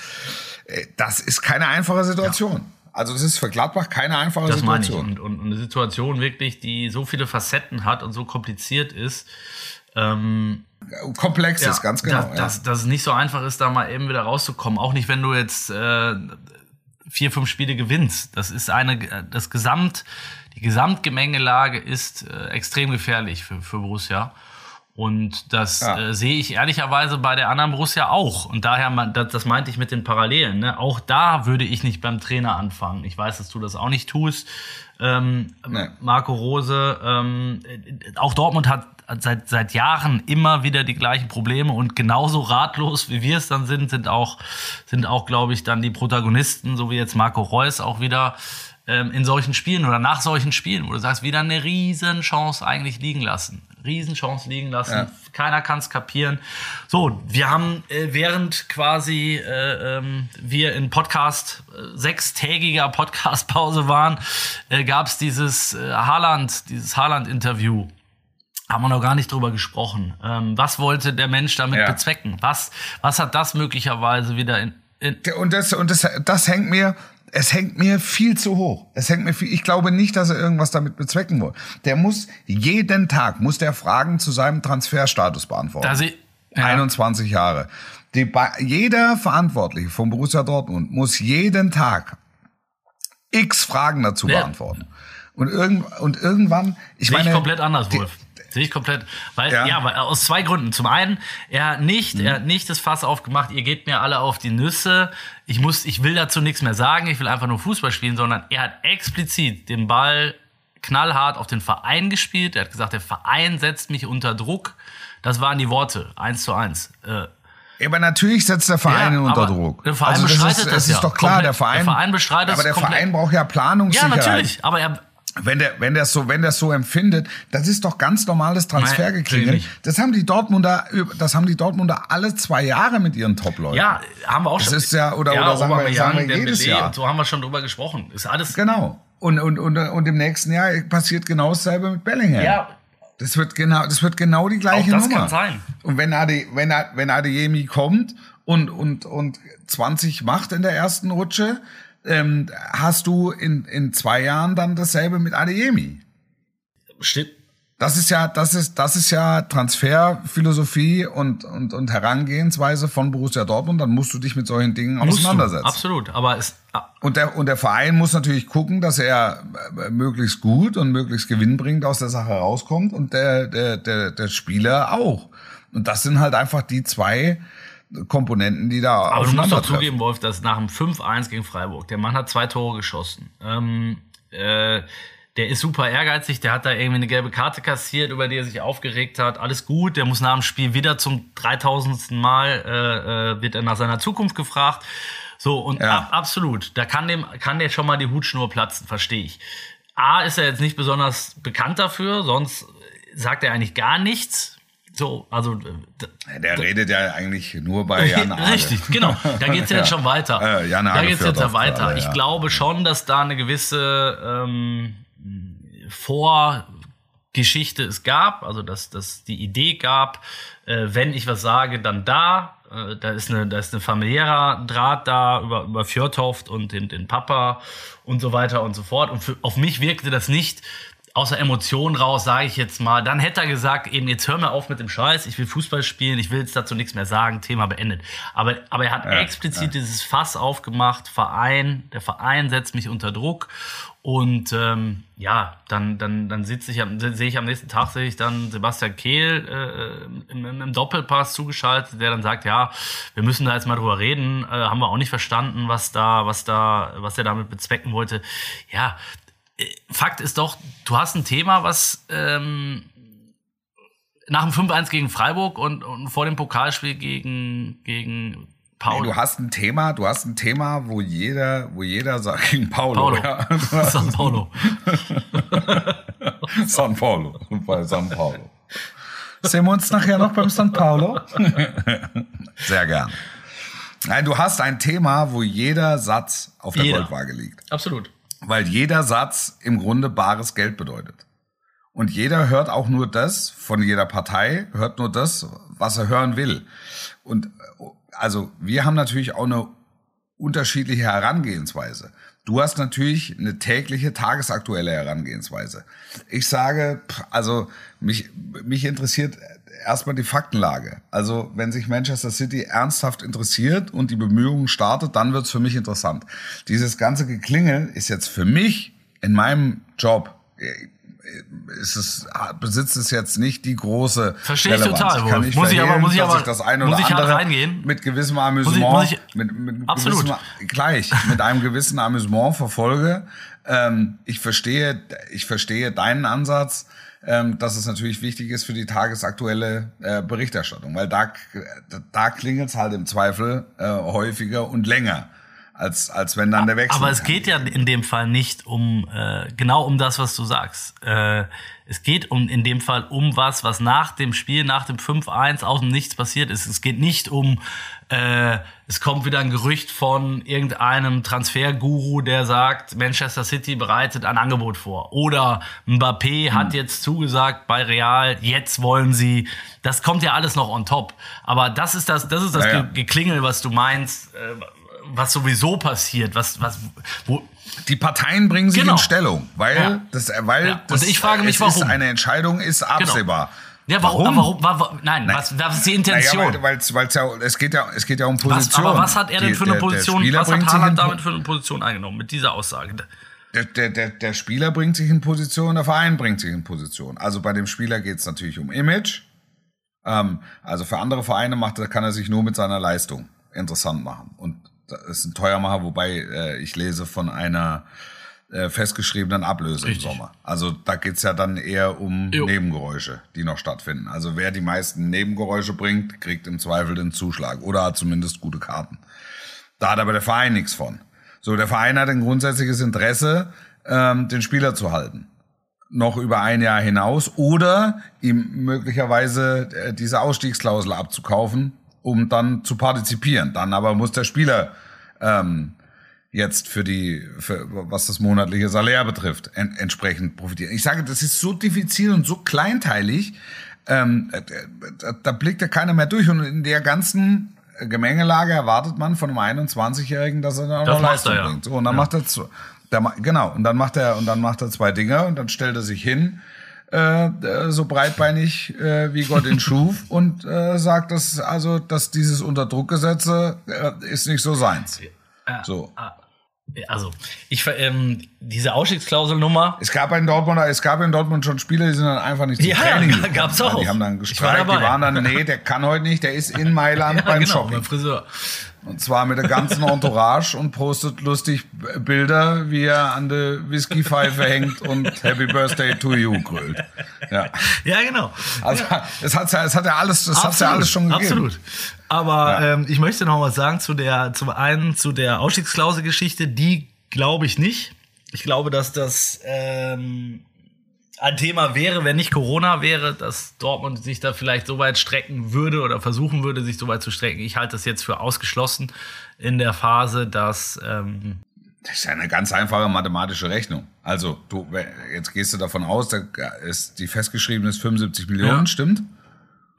äh, das ist keine einfache Situation. Ja. Also das ist für Gladbach keine einfache das Situation. Meine ich. Und, und, und eine Situation wirklich, die so viele Facetten hat und so kompliziert ist. Ähm, Komplex ja, ist, ganz genau. Dass, ja. dass, dass es nicht so einfach ist, da mal eben wieder rauszukommen. Auch nicht, wenn du jetzt äh, vier, fünf Spiele gewinnst. Das ist eine, das Gesamt, die Gesamtgemengelage ist äh, extrem gefährlich für, für Borussia. Und das ja. äh, sehe ich ehrlicherweise bei der anderen Borussia auch. Und daher, das, das meinte ich mit den Parallelen. Ne? Auch da würde ich nicht beim Trainer anfangen. Ich weiß, dass du das auch nicht tust. Ähm, nee. Marco Rose, ähm, auch Dortmund hat seit, seit Jahren immer wieder die gleichen Probleme und genauso ratlos, wie wir es dann sind, sind auch, sind auch, glaube ich, dann die Protagonisten, so wie jetzt Marco Reus auch wieder ähm, in solchen Spielen oder nach solchen Spielen, wo du sagst, wieder eine riesen Chance eigentlich liegen lassen. Riesenchance liegen lassen. Ja. Keiner kann es kapieren. So, wir haben äh, während quasi äh, ähm, wir in Podcast äh, sechstägiger Podcastpause waren, äh, gab es dieses äh, Haaland, dieses Haaland-Interview. Haben wir noch gar nicht drüber gesprochen. Ähm, was wollte der Mensch damit ja. bezwecken? Was, was hat das möglicherweise wieder in, in und das und das das hängt mir es hängt mir viel zu hoch. Es hängt mir viel, ich glaube nicht, dass er irgendwas damit bezwecken will. Der muss jeden Tag, muss der Fragen zu seinem Transferstatus beantworten. Da sie, ja. 21 Jahre. Die, jeder Verantwortliche von Borussia Dortmund muss jeden Tag x Fragen dazu ja. beantworten. Und, irgend, und irgendwann, ich Sehe meine. Ich komplett anders, Wolf. Sehe ich komplett. Weil, ja. ja, weil, aus zwei Gründen. Zum einen, er hat nicht, mhm. er hat nicht das Fass aufgemacht, ihr geht mir alle auf die Nüsse. Ich muss, ich will dazu nichts mehr sagen, ich will einfach nur Fußball spielen, sondern er hat explizit den Ball knallhart auf den Verein gespielt. Er hat gesagt, der Verein setzt mich unter Druck. Das waren die Worte, eins zu eins. Äh, aber natürlich setzt der Verein ja, unter Druck. Der Verein also bestreitet das, ist, das ist ja. doch klar, komplett. der Verein. Der Verein bestreitet Aber der Verein braucht ja Planungssicherheit. Ja, natürlich. Aber er, wenn der, wenn der so, wenn der so empfindet, das ist doch ganz normales Transfergeklingel. Das haben die Dortmunder, das haben die Dortmunder alle zwei Jahre mit ihren Top-Leuten. Ja, haben wir auch schon. Das ist ja, oder, ja, oder sagen wir, sagen wir jedes Jahr. So haben wir schon drüber gesprochen. Ist alles. Genau. Und, und, und, und im nächsten Jahr passiert genau dasselbe mit Bellingham. Ja. Das wird genau, das wird genau die gleiche auch das Nummer. Kann sein. Und wenn Ade, wenn, wenn Adeyemi kommt und, und, und 20 macht in der ersten Rutsche, ähm, hast du in, in zwei Jahren dann dasselbe mit Adeyemi. Stimmt. Das ist ja, das ist, das ist ja Transferphilosophie und, und, und Herangehensweise von Borussia Dortmund. Dann musst du dich mit solchen Dingen musst auseinandersetzen. Du, absolut. Aber es, ah. und der, und der Verein muss natürlich gucken, dass er äh, möglichst gut und möglichst gewinnbringend aus der Sache rauskommt und der, der, der, der Spieler auch. Und das sind halt einfach die zwei, Komponenten, die da Aber du musst doch zugeben, Wolf, dass nach dem 5-1 gegen Freiburg, der Mann hat zwei Tore geschossen. Ähm, äh, der ist super ehrgeizig, der hat da irgendwie eine gelbe Karte kassiert, über die er sich aufgeregt hat. Alles gut, der muss nach dem Spiel wieder zum 3000. Mal, äh, äh, wird er nach seiner Zukunft gefragt. So, und ja. ab, absolut, da kann dem, kann der schon mal die Hutschnur platzen, verstehe ich. A, ist er jetzt nicht besonders bekannt dafür, sonst sagt er eigentlich gar nichts. So, also. Äh, der redet ja eigentlich nur bei Jan Ade. Richtig, genau. Da geht es jetzt ja. schon weiter. Äh, Jan da geht es jetzt ja weiter. Ja. Ich glaube schon, dass da eine gewisse ähm, Vorgeschichte es gab, also dass, dass die Idee gab, äh, wenn ich was sage, dann da. Äh, da ist eine, da ist ein familiärer Draht da über, über Fjordhoft und den, den Papa und so weiter und so fort. Und für, auf mich wirkte das nicht außer Emotionen raus, sage ich jetzt mal, dann hätte er gesagt, eben jetzt hör mir auf mit dem Scheiß, ich will Fußball spielen, ich will jetzt dazu nichts mehr sagen, Thema beendet. Aber, aber er hat ja, explizit ja. dieses Fass aufgemacht, Verein, der Verein setzt mich unter Druck und ähm, ja, dann, dann, dann sitze ich, sehe ich am nächsten Tag, sehe ich dann Sebastian Kehl äh, im, im Doppelpass zugeschaltet, der dann sagt, ja, wir müssen da jetzt mal drüber reden, äh, haben wir auch nicht verstanden, was da, was da, was er damit bezwecken wollte. Ja, Fakt ist doch, du hast ein Thema, was ähm, nach dem 5-1 gegen Freiburg und, und, vor dem Pokalspiel gegen, gegen Paul. Nee, du hast ein Thema, du hast ein Thema, wo jeder, wo jeder sagt gegen Paulo. Paulo. Ja. San Paulo. San Paulo. Bei San Paulo. Sehen wir uns nachher noch beim St. Paulo? Sehr gern. Nein, du hast ein Thema, wo jeder Satz auf der Jeder. Goldwaage liegt. Absolut. Weil jeder Satz im Grunde bares Geld bedeutet. Und jeder hört auch nur das, von jeder Partei hört nur das, was er hören will. Und äh, also wir haben natürlich auch eine unterschiedliche Herangehensweise. Du hast natürlich eine tägliche, tagesaktuelle Herangehensweise. Ich sage, also mich, mich interessiert erstmal die Faktenlage. Also wenn sich Manchester City ernsthaft interessiert und die Bemühungen startet, dann wird's für mich interessant. Dieses ganze Geklingel ist jetzt für mich in meinem Job äh, ist es, besitzt es jetzt nicht die große Verstehe ich Relevanz. total, Ich Wolf. nicht Muss ich aber- muss ich aber- ich das eine muss oder ich hart andere reingehen? mit gewissem Amüsement, muss ich- mit, mit Absolut. gewissem, gleich, mit einem gewissen Amüsement verfolge. Ähm, ich verstehe, ich verstehe deinen Ansatz, ähm, dass es natürlich wichtig ist für die tagesaktuelle äh, Berichterstattung, weil da, da klingelt es halt im Zweifel äh, häufiger und länger. Als, als wenn dann der Wechsel. Aber es geht ja in dem Fall nicht um äh, genau um das, was du sagst. Äh, es geht um in dem Fall um was, was nach dem Spiel, nach dem 5-1 aus dem Nichts passiert ist. Es geht nicht um, äh, es kommt wieder ein Gerücht von irgendeinem Transferguru, der sagt, Manchester City bereitet ein Angebot vor. Oder Mbappé hat jetzt zugesagt bei Real, jetzt wollen sie. Das kommt ja alles noch on top. Aber das ist das, das ist das Ja, ja. Ge- Geklingel, was du meinst. Äh, was sowieso passiert, was, was, wo, Die Parteien bringen sich Genau. in Stellung, weil Ja. das, weil Ja. Das, ich frage mich, es Ist warum? eine Entscheidung ist absehbar. ja, warum, warum, warum, nein, was, was ist die Intention? Naja, weil, weil's ja, es geht ja, es geht ja um was, Position. aber was hat er denn für eine der- der Position, Spieler was hat Haaland damit für eine Position eingenommen, mit dieser Aussage? Der, der, der, der Spieler bringt sich in Position, der Verein bringt sich in Position. Also bei dem Spieler geht es natürlich um Image. Ähm, also für andere Vereine macht kann er sich nur mit seiner Leistung interessant machen. Und das ist ein Teuermacher, wobei äh, ich lese von einer äh, festgeschriebenen Ablöse Richtig. im Sommer. Also da geht's ja dann eher um Jo. Nebengeräusche, die noch stattfinden. Also wer die meisten Nebengeräusche bringt, kriegt im Zweifel den Zuschlag oder hat zumindest gute Karten. Da hat aber der Verein nichts von. So, der Verein hat ein grundsätzliches Interesse, ähm, den Spieler zu halten. Noch über ein Jahr hinaus oder ihm möglicherweise äh, diese Ausstiegsklausel abzukaufen, um dann zu partizipieren. Dann aber muss der Spieler ähm, jetzt für die, für, was das monatliche Salär betrifft, en, entsprechend profitieren. Ich sage, das ist so diffizil und so kleinteilig, ähm, äh, da, da blickt ja keiner mehr durch. Und in der ganzen Gemengelage erwartet man von einem 21-Jährigen, dass er dann auch Das noch Leistung er ja. bringt. So, und dann macht er der, ma- genau, und dann macht er, und dann macht er zwei Dinge und dann stellt er sich hin, äh, äh, so breitbeinig äh, wie Gott ihn schuf und äh, sagt, dass also, dass dieses Unterdruckgesetze äh, ist nicht so seins. So. Also, ich, ähm, diese Ausstiegsklauselnummer, Es gab in Dortmund, es gab in Dortmund schon Spieler, die sind dann einfach nicht zum Ja, Training gekommen. gab's auch. Die haben dann Ich war gestreikt, die waren dann, nee, der kann heute nicht, der ist in Mailand ja, beim genau, Shopping. beim Friseur. Und zwar mit der ganzen Entourage und postet lustig Bilder, wie er an der Whiskypfeife hängt und Happy Birthday to you grölt. Ja. Ja, genau. Also, es hat ja, es hat ja alles, das hat's ja alles schon gegeben. Absolut. Aber Ja. ähm, ich möchte noch was sagen zu der, zum einen zu der Ausstiegsklausel-Geschichte. Die glaube ich nicht. Ich glaube, dass das ähm, ein Thema wäre, wenn nicht Corona wäre, dass Dortmund sich da vielleicht so weit strecken würde oder versuchen würde, sich so weit zu strecken. Ich halte das jetzt für ausgeschlossen in der Phase, dass ähm, Das ist ja eine ganz einfache mathematische Rechnung. Also, du, jetzt gehst du davon aus, da ist die festgeschriebene ist 75 Millionen, Ja. stimmt?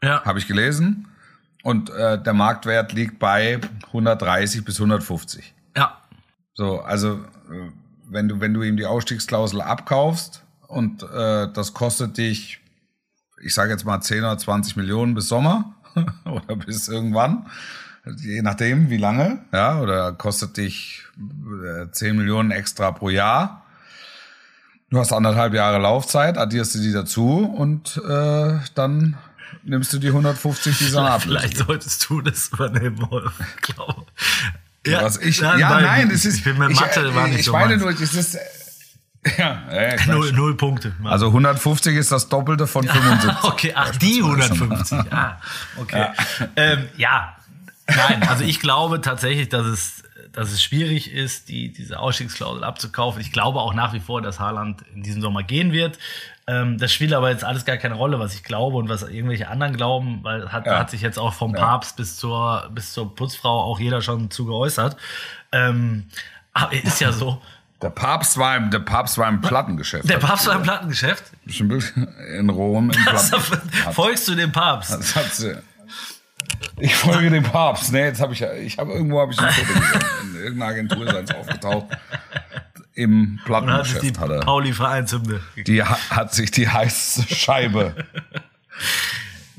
ja, Habe ich gelesen. Und äh, der Marktwert liegt bei 130 bis 150. ja, So, also äh, wenn du wenn du ihm die Ausstiegsklausel abkaufst und äh, das kostet dich, ich sage jetzt mal 10 oder 20 Millionen bis Sommer oder bis irgendwann, je nachdem wie lange, ja, oder kostet dich äh, 10 Millionen extra pro Jahr. Du hast anderthalb Jahre Laufzeit, addierst du die dazu und äh, dann nimmst du die 150, die dann ablösen. vielleicht solltest du das übernehmen, Wolf. Ich glaube. Ja, Was ich, nein, ja, weil nein, das ist. Ich bin mit Mathe ich, war nicht ich so meine nur, das ist. Ja, ja. Null, null Punkte. Also 150 ist das Doppelte von 75. okay, ach, die 150. Ah, okay. Ja. Ähm, ja, nein, also ich glaube tatsächlich, dass es, dass es schwierig ist, die, diese Ausstiegsklausel abzukaufen. Ich glaube auch nach wie vor, dass Haaland in diesem Sommer gehen wird. Ähm, das spielt aber jetzt alles gar keine Rolle, was ich glaube und was irgendwelche anderen glauben, weil hat, Ja. hat sich jetzt auch vom. Papst bis zur, bis zur Putzfrau auch jeder schon zu geäußert. Ähm, aber ist ja so. Der Papst war im, der Papst war im Plattengeschäft. Der Papst war im Plattengeschäft. Bestimmt in Rom im Also, Platten. folgst du dem Papst? Das hat sie. Ich folge dem Papst. Nee, jetzt habe ich ja, ich habe irgendwo habe ich ein Foto gesehen. In irgendeiner Agentur ist eins aufgetaucht. Im Und hat die Plattengeschäft er. Pauli-Vereinshymne. Die ha- hat sich die heißeste Scheibe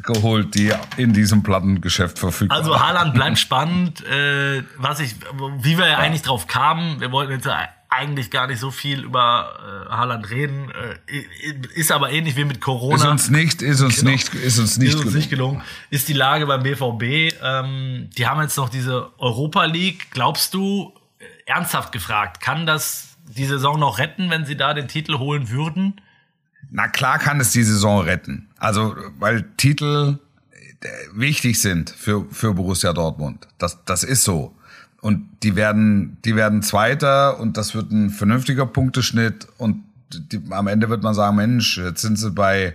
geholt, die in diesem Plattengeschäft verfügbar Also. Haaland bleibt spannend. Äh, was ich, wie wir ja eigentlich drauf kamen, wir wollten jetzt ja eigentlich gar nicht so viel über äh, Haaland reden. Äh, ist aber ähnlich wie mit Corona. Ist uns nicht, ist uns nicht, ist uns nicht ist uns gelungen. nicht gelungen. Ist die Lage beim BVB. Ähm, die haben jetzt noch diese Europa League. Glaubst du, äh, ernsthaft gefragt, kann das die Saison noch retten, wenn sie da den Titel holen würden? Na klar kann es die Saison retten. Also, weil Titel äh, wichtig sind für, für Borussia Dortmund. Das, das ist so. Und die werden, die werden Zweiter und das wird ein vernünftiger Punkteschnitt und die, am Ende wird man sagen, Mensch, jetzt sind sie bei,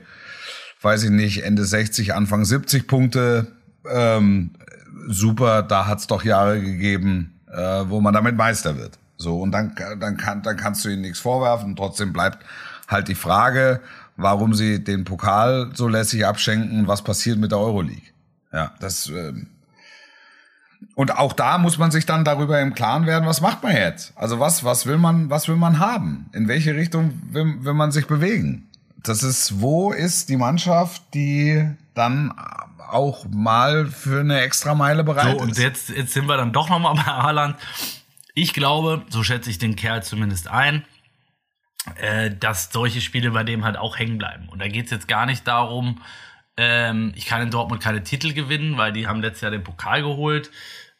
weiß ich nicht, Ende 60, Anfang 70 Punkte. Ähm, super, da hat's doch Jahre gegeben, äh, wo man damit Meister wird. So, und dann, dann, kann, dann kannst du ihnen nichts vorwerfen. Trotzdem bleibt halt die Frage, warum sie den Pokal so lässig abschenken, was passiert mit der Euroleague. Ja, das, ähm, und auch da muss man sich dann darüber im Klaren werden, was macht man jetzt? Also was, was will man, was will man haben? In welche Richtung will, will man sich bewegen? Das ist, wo ist die Mannschaft, die dann auch mal für eine extra Meile bereit So, und ist? jetzt, jetzt sind wir dann doch nochmal bei Haaland. Ich glaube, so schätze ich den Kerl zumindest ein, äh, dass solche Spiele bei dem halt auch hängen bleiben. Und da geht es jetzt gar nicht darum, ähm, ich kann in Dortmund keine Titel gewinnen, weil die haben letztes Jahr den Pokal geholt.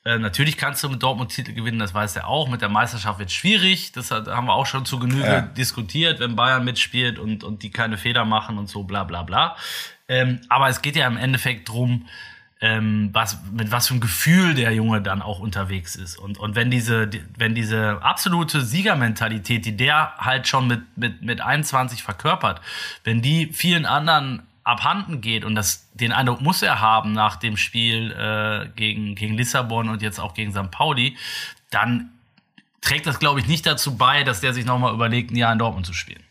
Äh, natürlich kannst du mit Dortmund Titel gewinnen, das weiß er auch. Mit der Meisterschaft wird schwierig. Das hat, haben wir auch schon zu Genüge Ja. diskutiert, wenn Bayern mitspielt und, und die keine Fehler machen und so bla bla bla. Ähm, aber es geht ja im Endeffekt drum, ähm, was, mit was für einem Gefühl der Junge dann auch unterwegs ist. Und, und wenn diese, die- wenn diese absolute Siegermentalität, die der halt schon mit, mit, mit 21 verkörpert, wenn die vielen anderen abhanden geht und das, den Eindruck muss er haben nach dem Spiel äh, gegen, gegen Lissabon und jetzt auch gegen St. Pauli, dann trägt das, glaube ich, nicht dazu bei, dass der sich nochmal überlegt, ein Jahr in Dortmund zu spielen.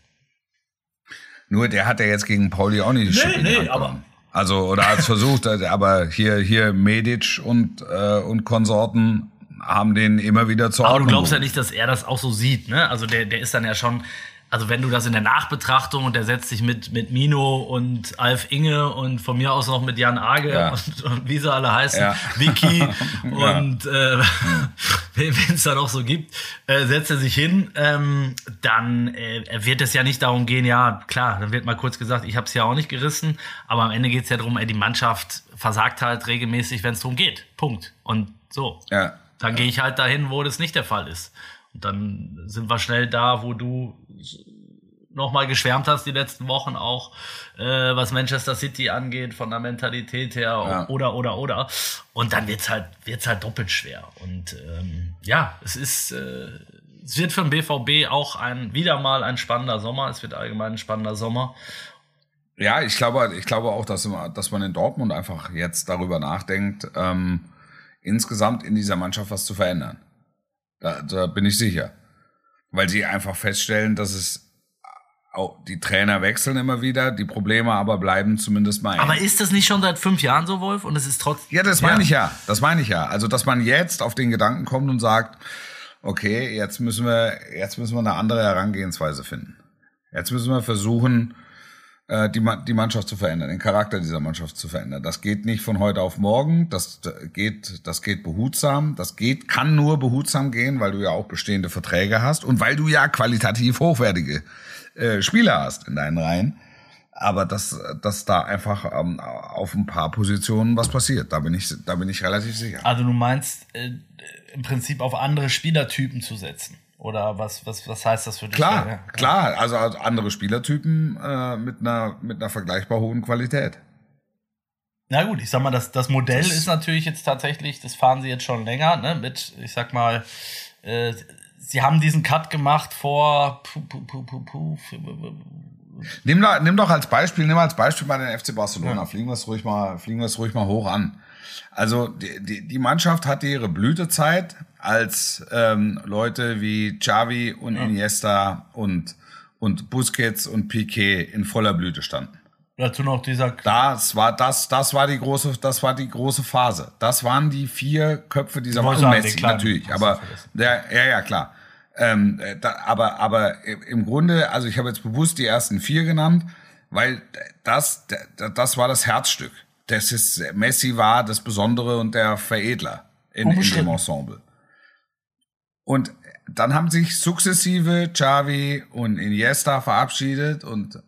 Nur der hat ja jetzt gegen Pauli auch nicht die Schippe in die nee, Hand aber-. Also, oder hat es versucht, aber hier, hier Medic und, äh, und Konsorten haben den immer wieder zur Aber du Ordnung glaubst ja nicht, dass er das auch so sieht, ne? Also der, der ist dann ja schon, also wenn du das in der Nachbetrachtung und der setzt sich mit, mit Mino und Alf Inge und von mir aus noch mit Jan Age Ja. und, und wie sie alle heißen, Ja. Vicky Ja. und äh, wen es da noch so gibt, äh, setzt er sich hin, ähm, dann äh, wird es ja nicht darum gehen, ja klar, dann wird mal kurz gesagt, ich habe es ja auch nicht gerissen, aber am Ende geht es ja darum, ey, die Mannschaft versagt halt regelmäßig, wenn es darum geht. Punkt. Und so. Ja. Dann gehe ich halt dahin, wo das nicht der Fall ist. Und dann sind wir schnell da, wo du nochmal geschwärmt hast die letzten Wochen auch, äh, was Manchester City angeht, von der Mentalität her Ja. oder, oder, oder. Und dann wird's halt, wird's halt doppelt schwer. Und ähm, ja, es ist, äh, es wird für den BVB auch ein, wieder mal ein spannender Sommer. Es wird allgemein ein spannender Sommer. Ja, ich glaube, ich glaube auch, dass, dass man in Dortmund einfach jetzt darüber nachdenkt, ähm, insgesamt in dieser Mannschaft was zu verändern. Da, da bin ich sicher. Weil sie einfach feststellen, dass es auch, die Trainer wechseln immer wieder, die Probleme aber bleiben zumindest mal. Aber ist das nicht schon seit fünf Jahren so, Wolf? Und es ist trotzdem. Ja, das meine ich ja. Das meine ich ja. Also, dass man jetzt auf den Gedanken kommt und sagt, okay, jetzt müssen wir, jetzt müssen wir eine andere Herangehensweise finden. Jetzt müssen wir versuchen, die, Ma- die Mannschaft zu verändern, den Charakter dieser Mannschaft zu verändern. Das geht nicht von heute auf morgen. Das geht, das geht behutsam. Das geht, kann nur behutsam gehen, weil du ja auch bestehende Verträge hast und weil du ja qualitativ hochwertige äh, Spieler hast in deinen Reihen. Aber dass, dass da einfach ähm, auf ein paar Positionen was passiert, da bin ich, da bin ich relativ sicher. Also du meinst äh, im Prinzip auf andere Spielertypen zu setzen? Oder was, was, was heißt das für dich? Klar, Ja, klar, also also andere Spielertypen äh, mit einer mit einer vergleichbar hohen Qualität. Na gut, ich sag mal, das, das Modell ist natürlich jetzt tatsächlich, das fahren sie jetzt schon länger, ne, mit, ich sag mal, äh, sie haben diesen Cut gemacht vor puh, puh, puh, Nimm, doch, nimm doch als Beispiel, nimm als Beispiel mal den FC Barcelona. Ja. Fliegen wir es ruhig mal, fliegen wir es ruhig mal hoch an. Also die, die, die Mannschaft hatte ihre Blütezeit, als ähm, Leute wie Xavi und Iniesta und und Busquets und Piquet in voller Blüte standen. Dazu noch dieser. Das war das, das war die große, das war die große Phase. Das waren die vier Köpfe dieser Mannschaft. Messi natürlich, aber ja, ja, ja klar. Ähm, da, aber, aber im Grunde, also ich habe jetzt bewusst die ersten vier genannt, weil das, das war das Herzstück. Das ist, Messi war das Besondere und der Veredler in, in dem Ensemble. Und dann haben sich sukzessive Xavi und Iniesta verabschiedet und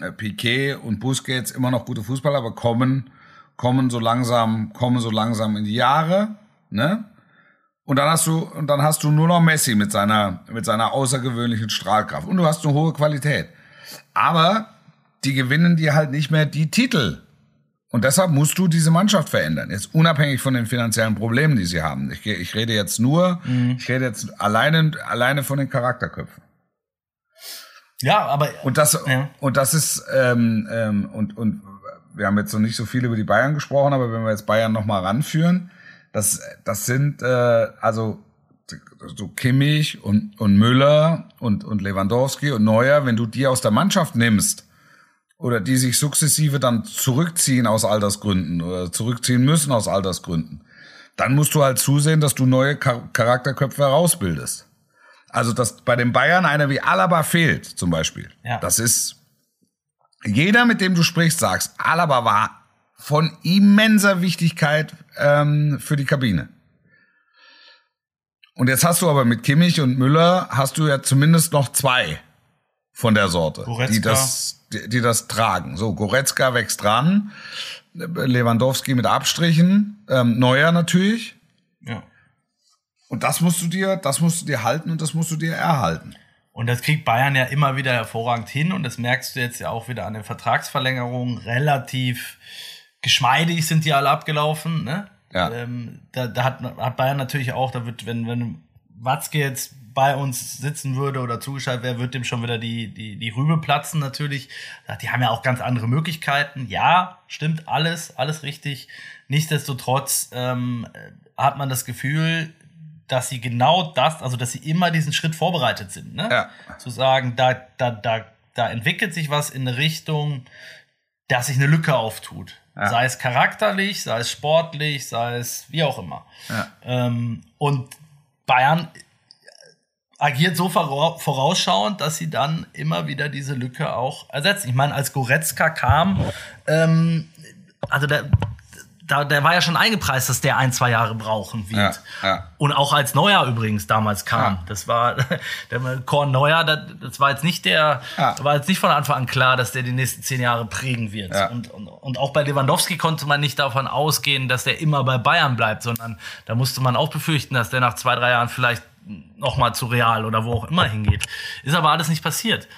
äh, Piquet und Busquets immer noch gute Fußballer, aber kommen, kommen so langsam, kommen so langsam in die Jahre, ne? Und dann hast du, und dann hast du nur noch Messi mit seiner, mit seiner außergewöhnlichen Strahlkraft. Und du hast eine hohe Qualität. Aber die gewinnen dir halt nicht mehr die Titel. Und deshalb musst du diese Mannschaft verändern. Jetzt unabhängig von den finanziellen Problemen, die sie haben. Ich, ich rede jetzt nur, mhm. ich rede jetzt alleine, alleine von den Charakterköpfen. Ja, aber und das ja. und das ist ähm, ähm, und und wir haben jetzt noch nicht so viel über die Bayern gesprochen, aber wenn wir jetzt Bayern noch mal ranführen, das das sind äh, also so Kimmich und und Müller und und Lewandowski und Neuer, wenn du die aus der Mannschaft nimmst oder die sich sukzessive dann zurückziehen aus Altersgründen oder zurückziehen müssen aus Altersgründen, dann musst du halt zusehen, dass du neue Charakterköpfe herausbildest. Also, dass bei den Bayern einer wie Alaba fehlt, zum Beispiel. Ja. Das ist, jeder, mit dem du sprichst, sagst, Alaba war von immenser Wichtigkeit ähm, für die Kabine. Und jetzt hast du aber mit Kimmich und Müller hast du ja zumindest noch zwei von der Sorte, Goretzka. die das, die, die das tragen. So, Goretzka wächst dran, Lewandowski mit Abstrichen, ähm, Neuer natürlich. Ja. Und das musst du dir, das musst du dir halten und das musst du dir erhalten. Und das kriegt Bayern ja immer wieder hervorragend hin und das merkst du jetzt ja auch wieder an den Vertragsverlängerungen. Relativ geschmeidig sind die alle abgelaufen. Ne? Ja. Ähm, da, da hat, hat Bayern natürlich auch, da wird, wenn, wenn Watzke jetzt bei uns sitzen würde oder zugeschaltet wäre, wird dem schon wieder die, die, die Rübe platzen natürlich. Die haben ja auch ganz andere Möglichkeiten. Ja, stimmt alles, alles richtig. Nichtsdestotrotz ähm, hat man das Gefühl, dass sie genau das, also dass sie immer diesen Schritt vorbereitet sind, ne? Ja. Zu sagen, da, da, da, da entwickelt sich was in eine Richtung, dass sich eine Lücke auftut. Ja. Sei es charakterlich, sei es sportlich, sei es wie auch immer. Ja. Ähm, und Bayern agiert so vorausschauend, dass sie dann immer wieder diese Lücke auch ersetzen. Ich meine, als Goretzka kam, ähm, also der, da, der war ja schon eingepreist, dass der ein, zwei Jahre brauchen wird. Ja, ja. Und auch als Neuer übrigens damals kam. Ja. Das war der Korn Neuer, das, das war jetzt nicht der, war jetzt nicht von Anfang an klar, dass der die nächsten zehn Jahre prägen wird. Und, und, und auch bei Lewandowski konnte man nicht davon ausgehen, dass der immer bei Bayern bleibt, sondern da musste man auch befürchten, dass der nach zwei, drei Jahren vielleicht nochmal zu Real oder wo auch immer hingeht. Ist aber alles nicht passiert.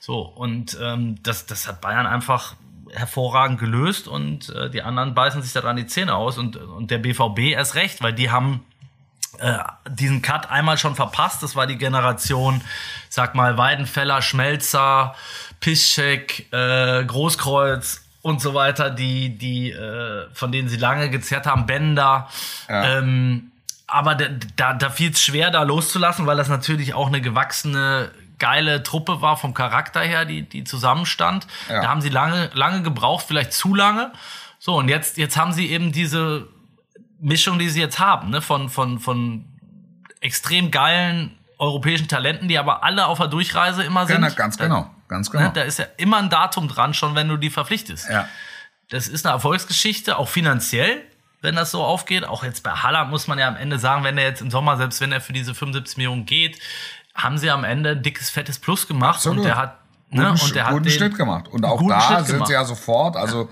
So, und ähm, das, das hat Bayern einfach hervorragend gelöst und äh, die anderen beißen sich daran die Zähne aus und, und der BVB erst recht, weil die haben äh, diesen Cut einmal schon verpasst. Das war die Generation, sag mal, Weidenfeller, Schmelzer, Piszczek, äh, Großkreuz und so weiter, die, die, äh, von denen sie lange gezerrt haben, Bender. Ja. Ähm, aber da, da, da fiel es schwer, da loszulassen, weil das natürlich auch eine gewachsene geile Truppe war vom Charakter her, die, die zusammenstand. Ja. Da haben sie lange, lange gebraucht, vielleicht zu lange. So, und jetzt, jetzt haben sie eben diese Mischung, die sie jetzt haben, ne, von, von, von extrem geilen europäischen Talenten, die aber alle auf der Durchreise immer sind. Ja, ganz genau, ganz genau. Ne, da ist ja immer ein Datum dran, schon wenn du die verpflichtest. Ja. Das ist eine Erfolgsgeschichte, auch finanziell, wenn das so aufgeht. Auch jetzt bei Haller muss man ja am Ende sagen, wenn er jetzt im Sommer, selbst wenn er für diese 75 Millionen geht, haben sie am Ende ein dickes, fettes Plus gemacht Absolut. und der hat ne, guten, und der guten hat den, Schnitt gemacht. Und auch da Schnitt sind gemacht. sie ja sofort, also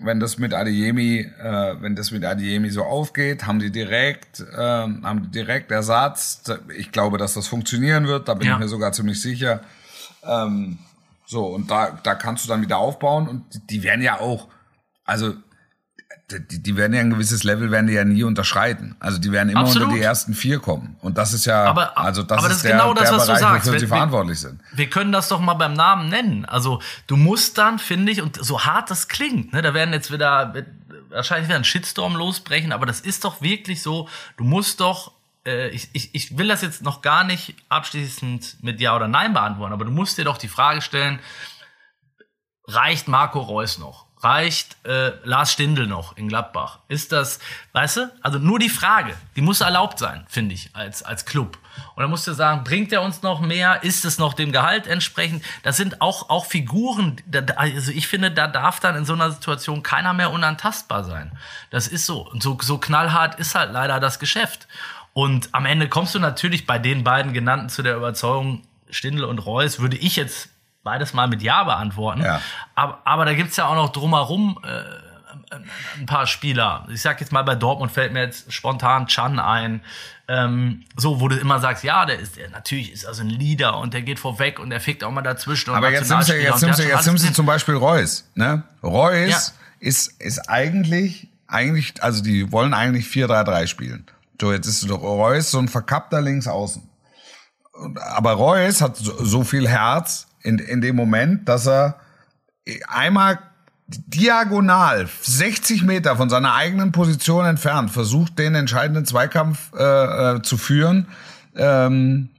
wenn das mit Adeyemi, äh, wenn das mit Adeyemi so aufgeht, haben die direkt, äh, haben die direkt Ersatz. Ich glaube, dass das funktionieren wird, da bin ja. ich mir sogar ziemlich sicher. Ähm, so, und da, da kannst du dann wieder aufbauen und die werden ja auch, also die, die werden ja ein gewisses Level werden die ja nie unterschreiten. Also die werden immer Absolut. unter die ersten vier kommen. Und das ist ja, Aber- also das aber ist das ist der, genau das, der was du Bereich, sagst. wofür Wenn- sie verantwortlich sind. Wir können das doch mal beim Namen nennen. Also du musst dann, finde ich, und so hart das klingt, ne, da werden jetzt wieder wahrscheinlich wieder ein Shitstorm losbrechen, aber das ist doch wirklich so, du musst doch, äh, ich, ich, ich will das jetzt noch gar nicht abschließend mit Ja oder Nein beantworten, aber du musst dir doch die Frage stellen, reicht Marco Reus noch? Reicht äh, Lars Stindl noch in Gladbach? Ist das, weißt du, also nur die Frage, die muss erlaubt sein, finde ich, als, als Club. Und dann musst du sagen, bringt er uns noch mehr? Ist es noch dem Gehalt entsprechend? Das sind auch, auch Figuren, da, also ich finde, da darf dann in so einer Situation keiner mehr unantastbar sein. Das ist so. Und so, so knallhart ist halt leider das Geschäft. Und am Ende kommst du natürlich bei den beiden genannten zu der Überzeugung, Stindl und Reus, würde ich jetzt beides mal mit Ja beantworten. Ja. Aber, aber da gibt's ja auch noch drumherum äh, ein paar Spieler. Ich sag jetzt mal, bei Dortmund fällt mir jetzt spontan Chan ein. Ähm, so, wo du immer sagst, ja, der ist, der natürlich ist also ein Leader und der geht vorweg und der fickt auch mal dazwischen. Und Aber jetzt nimmst du, jetzt nimmst du, jetzt nimmst du zum Beispiel Reus. Ne? Reus Ja. ist, ist eigentlich, eigentlich, also die wollen eigentlich 4-3-3 spielen. So, jetzt ist Reus so ein verkappter Linksaußen. Aber Reus hat so, so viel Herz in, in dem Moment, dass er einmal diagonal 60 Meter von seiner eigenen Position entfernt versucht, den entscheidenden Zweikampf äh, äh, zu führen. Ähm,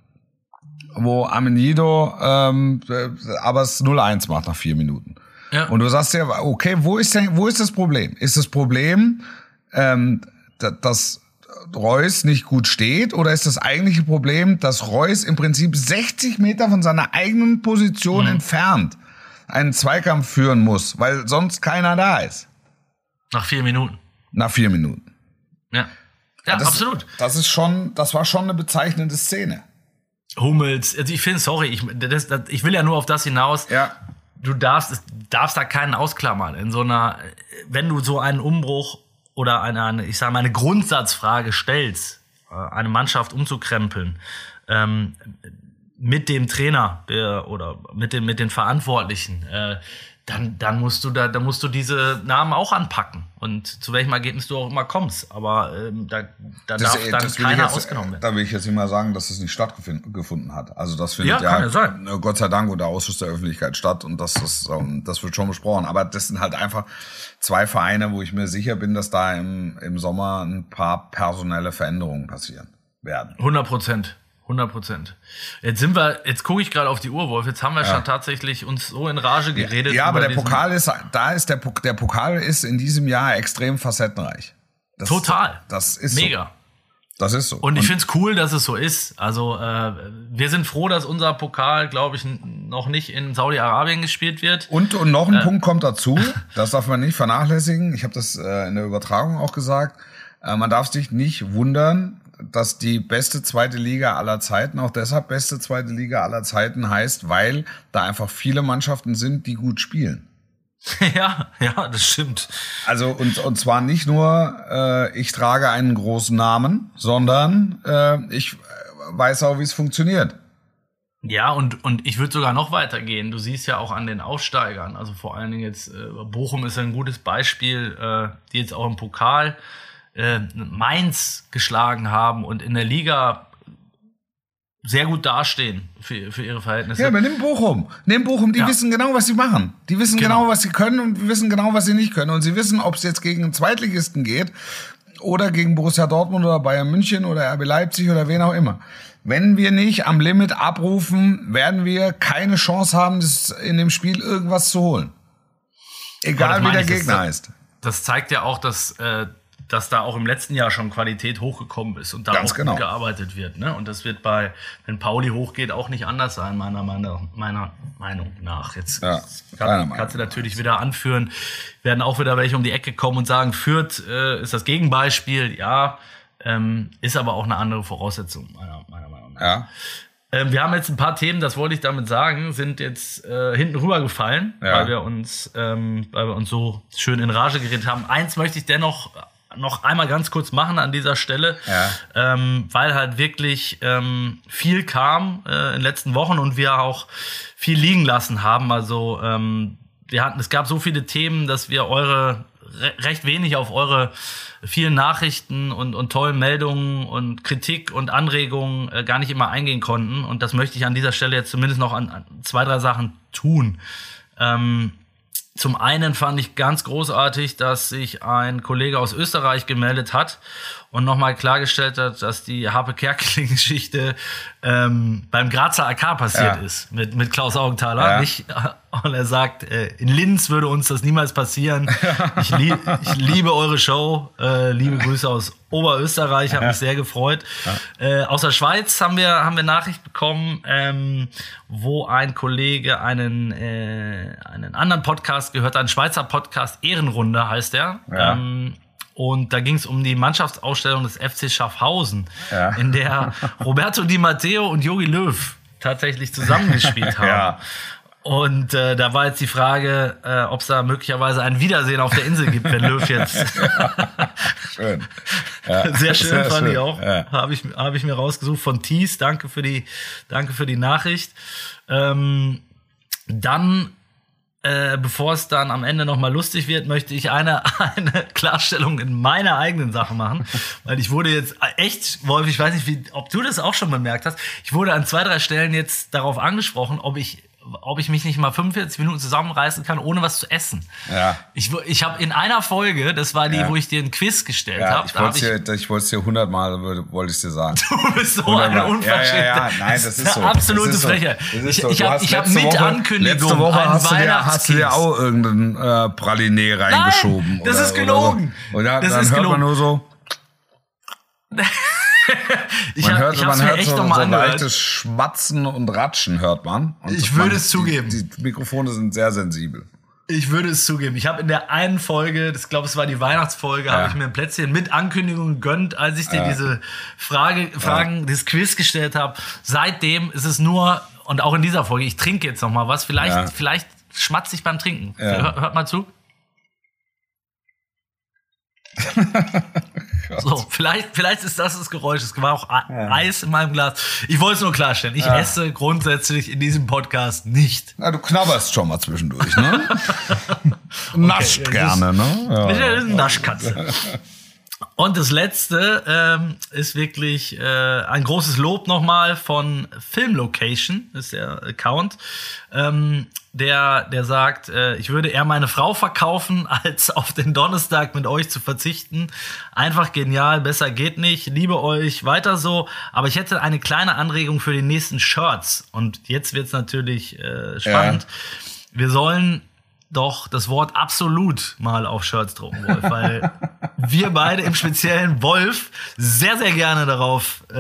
wo Amenido ähm, äh, aber es 0-1 macht nach vier Minuten. Ja. Und du sagst ja, okay, wo ist denn, wo ist das Problem? Ist das Problem, ähm, da- dass Reus nicht gut steht oder ist das eigentliche Problem, dass Reus im Prinzip 60 Meter von seiner eigenen Position entfernt einen Zweikampf führen muss, weil sonst keiner da ist? Nach vier Minuten. Nach vier Minuten. Ja. Ja, das, absolut. Das ist schon, das war schon eine bezeichnende Szene. Hummels, also ich finde, sorry, ich, das, das, ich will ja nur auf das hinaus. Ja. du darfst, es- darfst da keinen ausklammern. In so einer, wenn du so einen Umbruch oder eine, eine ich sage mal, eine Grundsatzfrage stellst, äh, eine Mannschaft umzukrempeln, ähm, mit dem Trainer der, oder mit den, mit den Verantwortlichen, äh, dann, dann musst du da, da musst du diese Namen auch anpacken und zu welchem Ergebnis du auch immer kommst. Aber ähm, da, da darf äh, dann keiner jetzt, ausgenommen werden. Da will ich jetzt nicht mal sagen, dass es nicht stattgefunden hat. Also das findet Ja, ja, ja Gott sei Dank unter Ausschuss der Öffentlichkeit statt und das, ist, ähm, das wird schon besprochen. Aber das sind halt einfach zwei Vereine, wo ich mir sicher bin, dass da im, im Sommer ein paar personelle Veränderungen passieren werden. 100 Prozent. 100 Prozent. Jetzt sind wir, jetzt gucke ich gerade auf die Uhr, Wolf. Jetzt haben wir schon tatsächlich uns so in Rage geredet. Ja, aber der Pokal ist, da ist der, der Pokal ist in diesem Jahr extrem facettenreich. Das, Total. Das ist Mega. so. Das ist so. Und ich finde es cool, dass es so ist. Also äh, wir sind froh, dass unser Pokal, glaube ich, noch nicht in Saudi-Arabien gespielt wird. Und, und noch ein Punkt kommt dazu, das darf man nicht vernachlässigen. Ich habe das äh, in der Übertragung auch gesagt. Äh, man darf sich nicht wundern, dass die beste zweite Liga aller Zeiten auch deshalb beste zweite Liga aller Zeiten heißt, weil da einfach viele Mannschaften sind, die gut spielen. ja, ja, das stimmt. Also und, und zwar nicht nur, äh, ich trage einen großen Namen, sondern äh, ich äh, weiß auch, wie es funktioniert. Ja, und, und ich würde sogar noch weitergehen. Du siehst ja auch an den Aussteigern, also vor allen Dingen jetzt, äh, Bochum ist ein gutes Beispiel, äh, die jetzt auch im Pokal äh, Mainz geschlagen haben und in der Liga sehr gut dastehen für, für ihre Verhältnisse. Ja, aber nimm Bochum. Nimm Bochum, die Ja. wissen genau, was sie machen. Die wissen Genau. genau. was sie können und wissen genau, was sie nicht können. Und sie wissen, ob es jetzt gegen einen Zweitligisten geht oder gegen Borussia Dortmund oder Bayern München oder RB Leipzig oder wen auch immer. Wenn wir nicht am Limit abrufen, werden wir keine Chance haben, in dem Spiel irgendwas zu holen. Egal wie der ich, das- Gegner heißt. das zeigt ja auch, dass, äh, dass da auch im letzten Jahr schon Qualität hochgekommen ist und da Ganz auch genau. gut gearbeitet wird. Ne? Und das wird bei, wenn Pauli hochgeht, auch nicht anders sein, meiner, meiner, meiner Meinung nach. Jetzt Ja, kann, Meinung kannst du natürlich wieder anführen, werden auch wieder welche um die Ecke kommen und sagen, Fürth äh, ist das Gegenbeispiel, ja, ähm, ist aber auch eine andere Voraussetzung, meiner, meiner Meinung nach. Ja. Ähm, wir haben jetzt ein paar Themen, das wollte ich damit sagen, sind jetzt äh, hinten rübergefallen, Ja. weil wir uns, ähm, weil wir uns so schön in Rage geredet haben. Eins möchte ich dennoch noch einmal ganz kurz machen an dieser Stelle, Ja. ähm, weil halt wirklich ähm, viel kam äh, in den letzten Wochen und wir auch viel liegen lassen haben. Also ähm, wir hatten, es gab so viele Themen, dass wir eure re recht wenig auf eure vielen Nachrichten und, und tollen Meldungen und Kritik und Anregungen äh, gar nicht immer eingehen konnten. Und das möchte ich an dieser Stelle jetzt zumindest noch an, an zwei, drei Sachen tun. Ähm, zum einen fand ich ganz großartig, dass sich ein Kollege aus Österreich gemeldet hat und nochmal klargestellt hat, dass die Harpe Kerkeling-Geschichte ähm, beim Grazer AK passiert Ja. ist mit, mit Klaus Augenthaler. Ja. Nicht, und er sagt, äh, in Linz würde uns das niemals passieren. Ich, lieb, ich liebe eure Show. Äh, liebe Grüße aus Oberösterreich, hat mich sehr gefreut. Äh, aus der Schweiz haben wir, haben wir Nachricht bekommen, ähm, wo ein Kollege einen, äh, einen anderen Podcast gehört, einen Schweizer Podcast, Ehrenrunde heißt der. Ja. Ähm, und da ging es um die Mannschaftsausstellung des FC Schaffhausen, Ja. in der Roberto Di Matteo und Jogi Löw tatsächlich zusammengespielt haben. Ja. Und äh, da war jetzt die Frage, äh, ob es da möglicherweise ein Wiedersehen auf der Insel gibt, wenn Löw jetzt Schön. Ja, sehr schön sehr fand schön. ich auch. Ja. Habe ich, hab ich mir rausgesucht von Thies. Danke für die, danke für die Nachricht. Ähm, dann, äh, bevor es dann am Ende nochmal lustig wird, möchte ich eine, eine Klarstellung in meiner eigenen Sache machen. Weil ich wurde jetzt echt, Wolf, ich weiß nicht, wie, ob du das auch schon bemerkt hast. Ich wurde an zwei, drei Stellen jetzt darauf angesprochen, ob ich ob ich mich nicht mal 45 Minuten zusammenreißen kann, ohne was zu essen. Ja. Ich, ich habe in einer Folge, das war die, Ja. wo ich dir ein Quiz gestellt Ja, habe, ich hab wollte es dir, ich wollte dir hundertmal, wollte ich dir sagen. Du bist so eine Unverschämtheit. Ja, ja, ja, nein, das ist so. eine absolute so. Frechheit. Ich, so. ich habe hab mit Woche- Ankündigung Letzte Woche hast du, dir, hast du dir auch irgendeinen äh, Pralinee reingeschoben. das oder, ist gelogen. Oder so. Und Das dann ist hört gelogen. man nur so, Ich man hört, ich man hört echt so, so leichtes Schmatzen und Ratschen hört man. Und Ich man, würde es zugeben. Die, die Mikrofone sind sehr sensibel. Ich würde es zugeben. Ich habe in der einen Folge, das glaube es war die Weihnachtsfolge, habe ich mir ein Plätzchen mit Ankündigung gegönnt, als ich dir diese Frage, Fragen, dieses Quiz gestellt habe. Seitdem ist es nur und auch in dieser Folge. Ich trinke jetzt noch mal was. Vielleicht, Ja. vielleicht schmatze ich beim Trinken. Ja. Hört, hört mal zu. So, vielleicht, vielleicht ist das das Geräusch. Es war auch Eis in meinem Glas. Ich wollte es nur klarstellen. Ich esse grundsätzlich in diesem Podcast nicht. Na, du knabberst schon mal zwischendurch, ne? Nascht das- gerne, ne? Ja. Naschkatze. Und das letzte ähm, ist wirklich äh, ein großes Lob nochmal von Filmlocation, ist der Account, ähm, der, der sagt, äh, ich würde eher meine Frau verkaufen, als auf den Donnerstag mit euch zu verzichten. Einfach genial, besser geht nicht. Liebe euch weiter so. Aber ich hätte eine kleine Anregung für die nächsten Shirts. Und jetzt wird's natürlich äh, spannend. Wir sollen doch das Wort absolut mal auf Shirts drucken, Wolf, weil wir beide im speziellen Wolf sehr, sehr gerne darauf äh,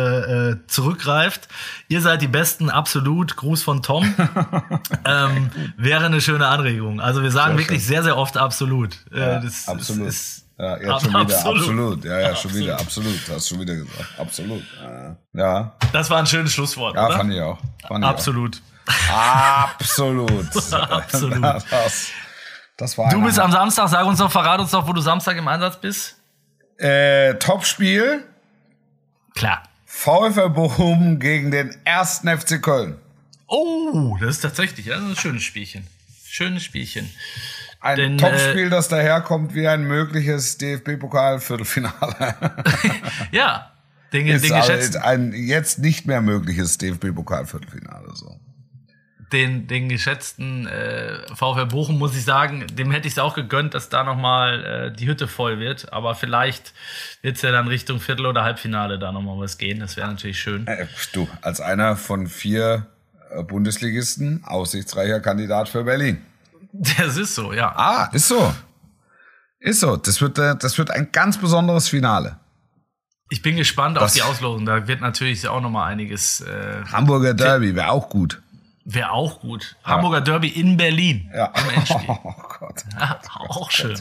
äh, zurückgreift. Ihr seid die Besten, absolut. Gruß von Tom. ähm, wäre eine schöne Anregung. Also wir sagen Sehr wirklich sehr, sehr oft absolut. Äh, Ja, das absolut. Ist, ja, ab- jetzt schon wieder, absolut. absolut. Ja, ja, schon Absolut. wieder, absolut. Hast schon wieder gesagt. Absolut. Ja, ja, das war ein schönes Schlusswort, ja oder? fand ich auch. Fand ich absolut. Auch. Absolut. Absolut. Das, war Du bist am Samstag, sag uns doch, verrat uns doch, wo du Samstag im Einsatz bist. äh, Topspiel. Klar. VfL Bochum gegen den ersten FC Köln. Oh, das ist tatsächlich das ist ein schönes Spielchen. Schönes Spielchen. Ein Denn, Topspiel, das daherkommt wie ein mögliches DFB-Pokal-Viertelfinale. Ja, den, Ist den, aber geschätzten, ein jetzt nicht mehr mögliches DFB-Pokal-Viertelfinale. So. Den, den geschätzten äh, VfL Bochum, muss ich sagen, dem hätte ich es auch gegönnt, dass da nochmal äh, die Hütte voll wird. Aber vielleicht wird es ja dann Richtung Viertel- oder Halbfinale da nochmal was gehen. Das wäre natürlich schön. Äh, du, als einer von vier äh, Bundesligisten aussichtsreicher Kandidat für Berlin. Das ist so, ja. Ah, ist so. Ist so. Das wird, äh, das wird ein ganz besonderes Finale. Ich bin gespannt auf Das- die Auslosung. Da wird natürlich auch nochmal einiges. Äh, Hamburger Derby wäre auch gut. Wäre auch gut. Hamburger Derby in Berlin. Ja. Oh Gott. Ja, auch schön.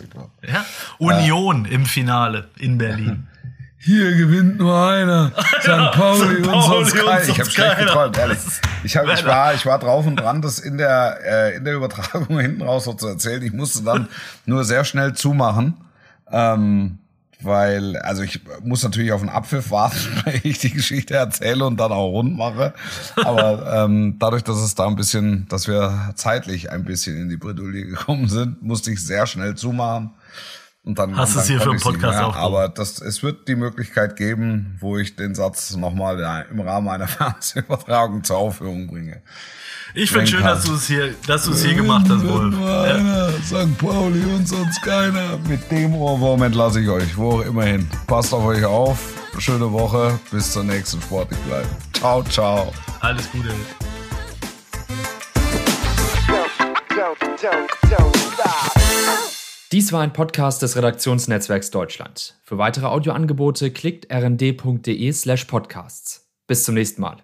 Ja? Union im Finale in Berlin. Hier gewinnt nur einer. St. Pauli und Pauli sonst und keiner. Ich sonst habe schlecht geträumt, ehrlich. Ich, hab, ich, war, ich war drauf und dran, das in der, äh, in der Übertragung hinten raus noch zu erzählen. Ich musste dann nur sehr schnell zumachen. Ähm, weil, also ich muss natürlich auf einen Abpfiff warten, weil ich die Geschichte erzähle und dann auch rund mache. Aber ähm, dadurch, dass es da ein bisschen, dass wir zeitlich ein bisschen in die Bredouille gekommen sind, musste ich sehr schnell zumachen. Und dann, Hast dann es hier für einen Podcast aufgehoben. Aber das, es wird die Möglichkeit geben, wo ich den Satz nochmal ja, im Rahmen einer Fernsehübertragung zur Aufführung bringe. Ich finde schön, dass du es hier, dass du es hier gemacht hast, Wolf. Nur Ja. einer, St. Pauli und sonst keiner. Mit dem Ohrwurm entlasse ich euch, wo auch immer hin. Passt auf euch auf. Schöne Woche. Bis zur nächsten Sportlich bleiben. Ciao, ciao. Alles Gute. Dies war ein Podcast des Redaktionsnetzwerks Deutschland. Für weitere Audioangebote klickt rnd.de slash podcasts. Bis zum nächsten Mal.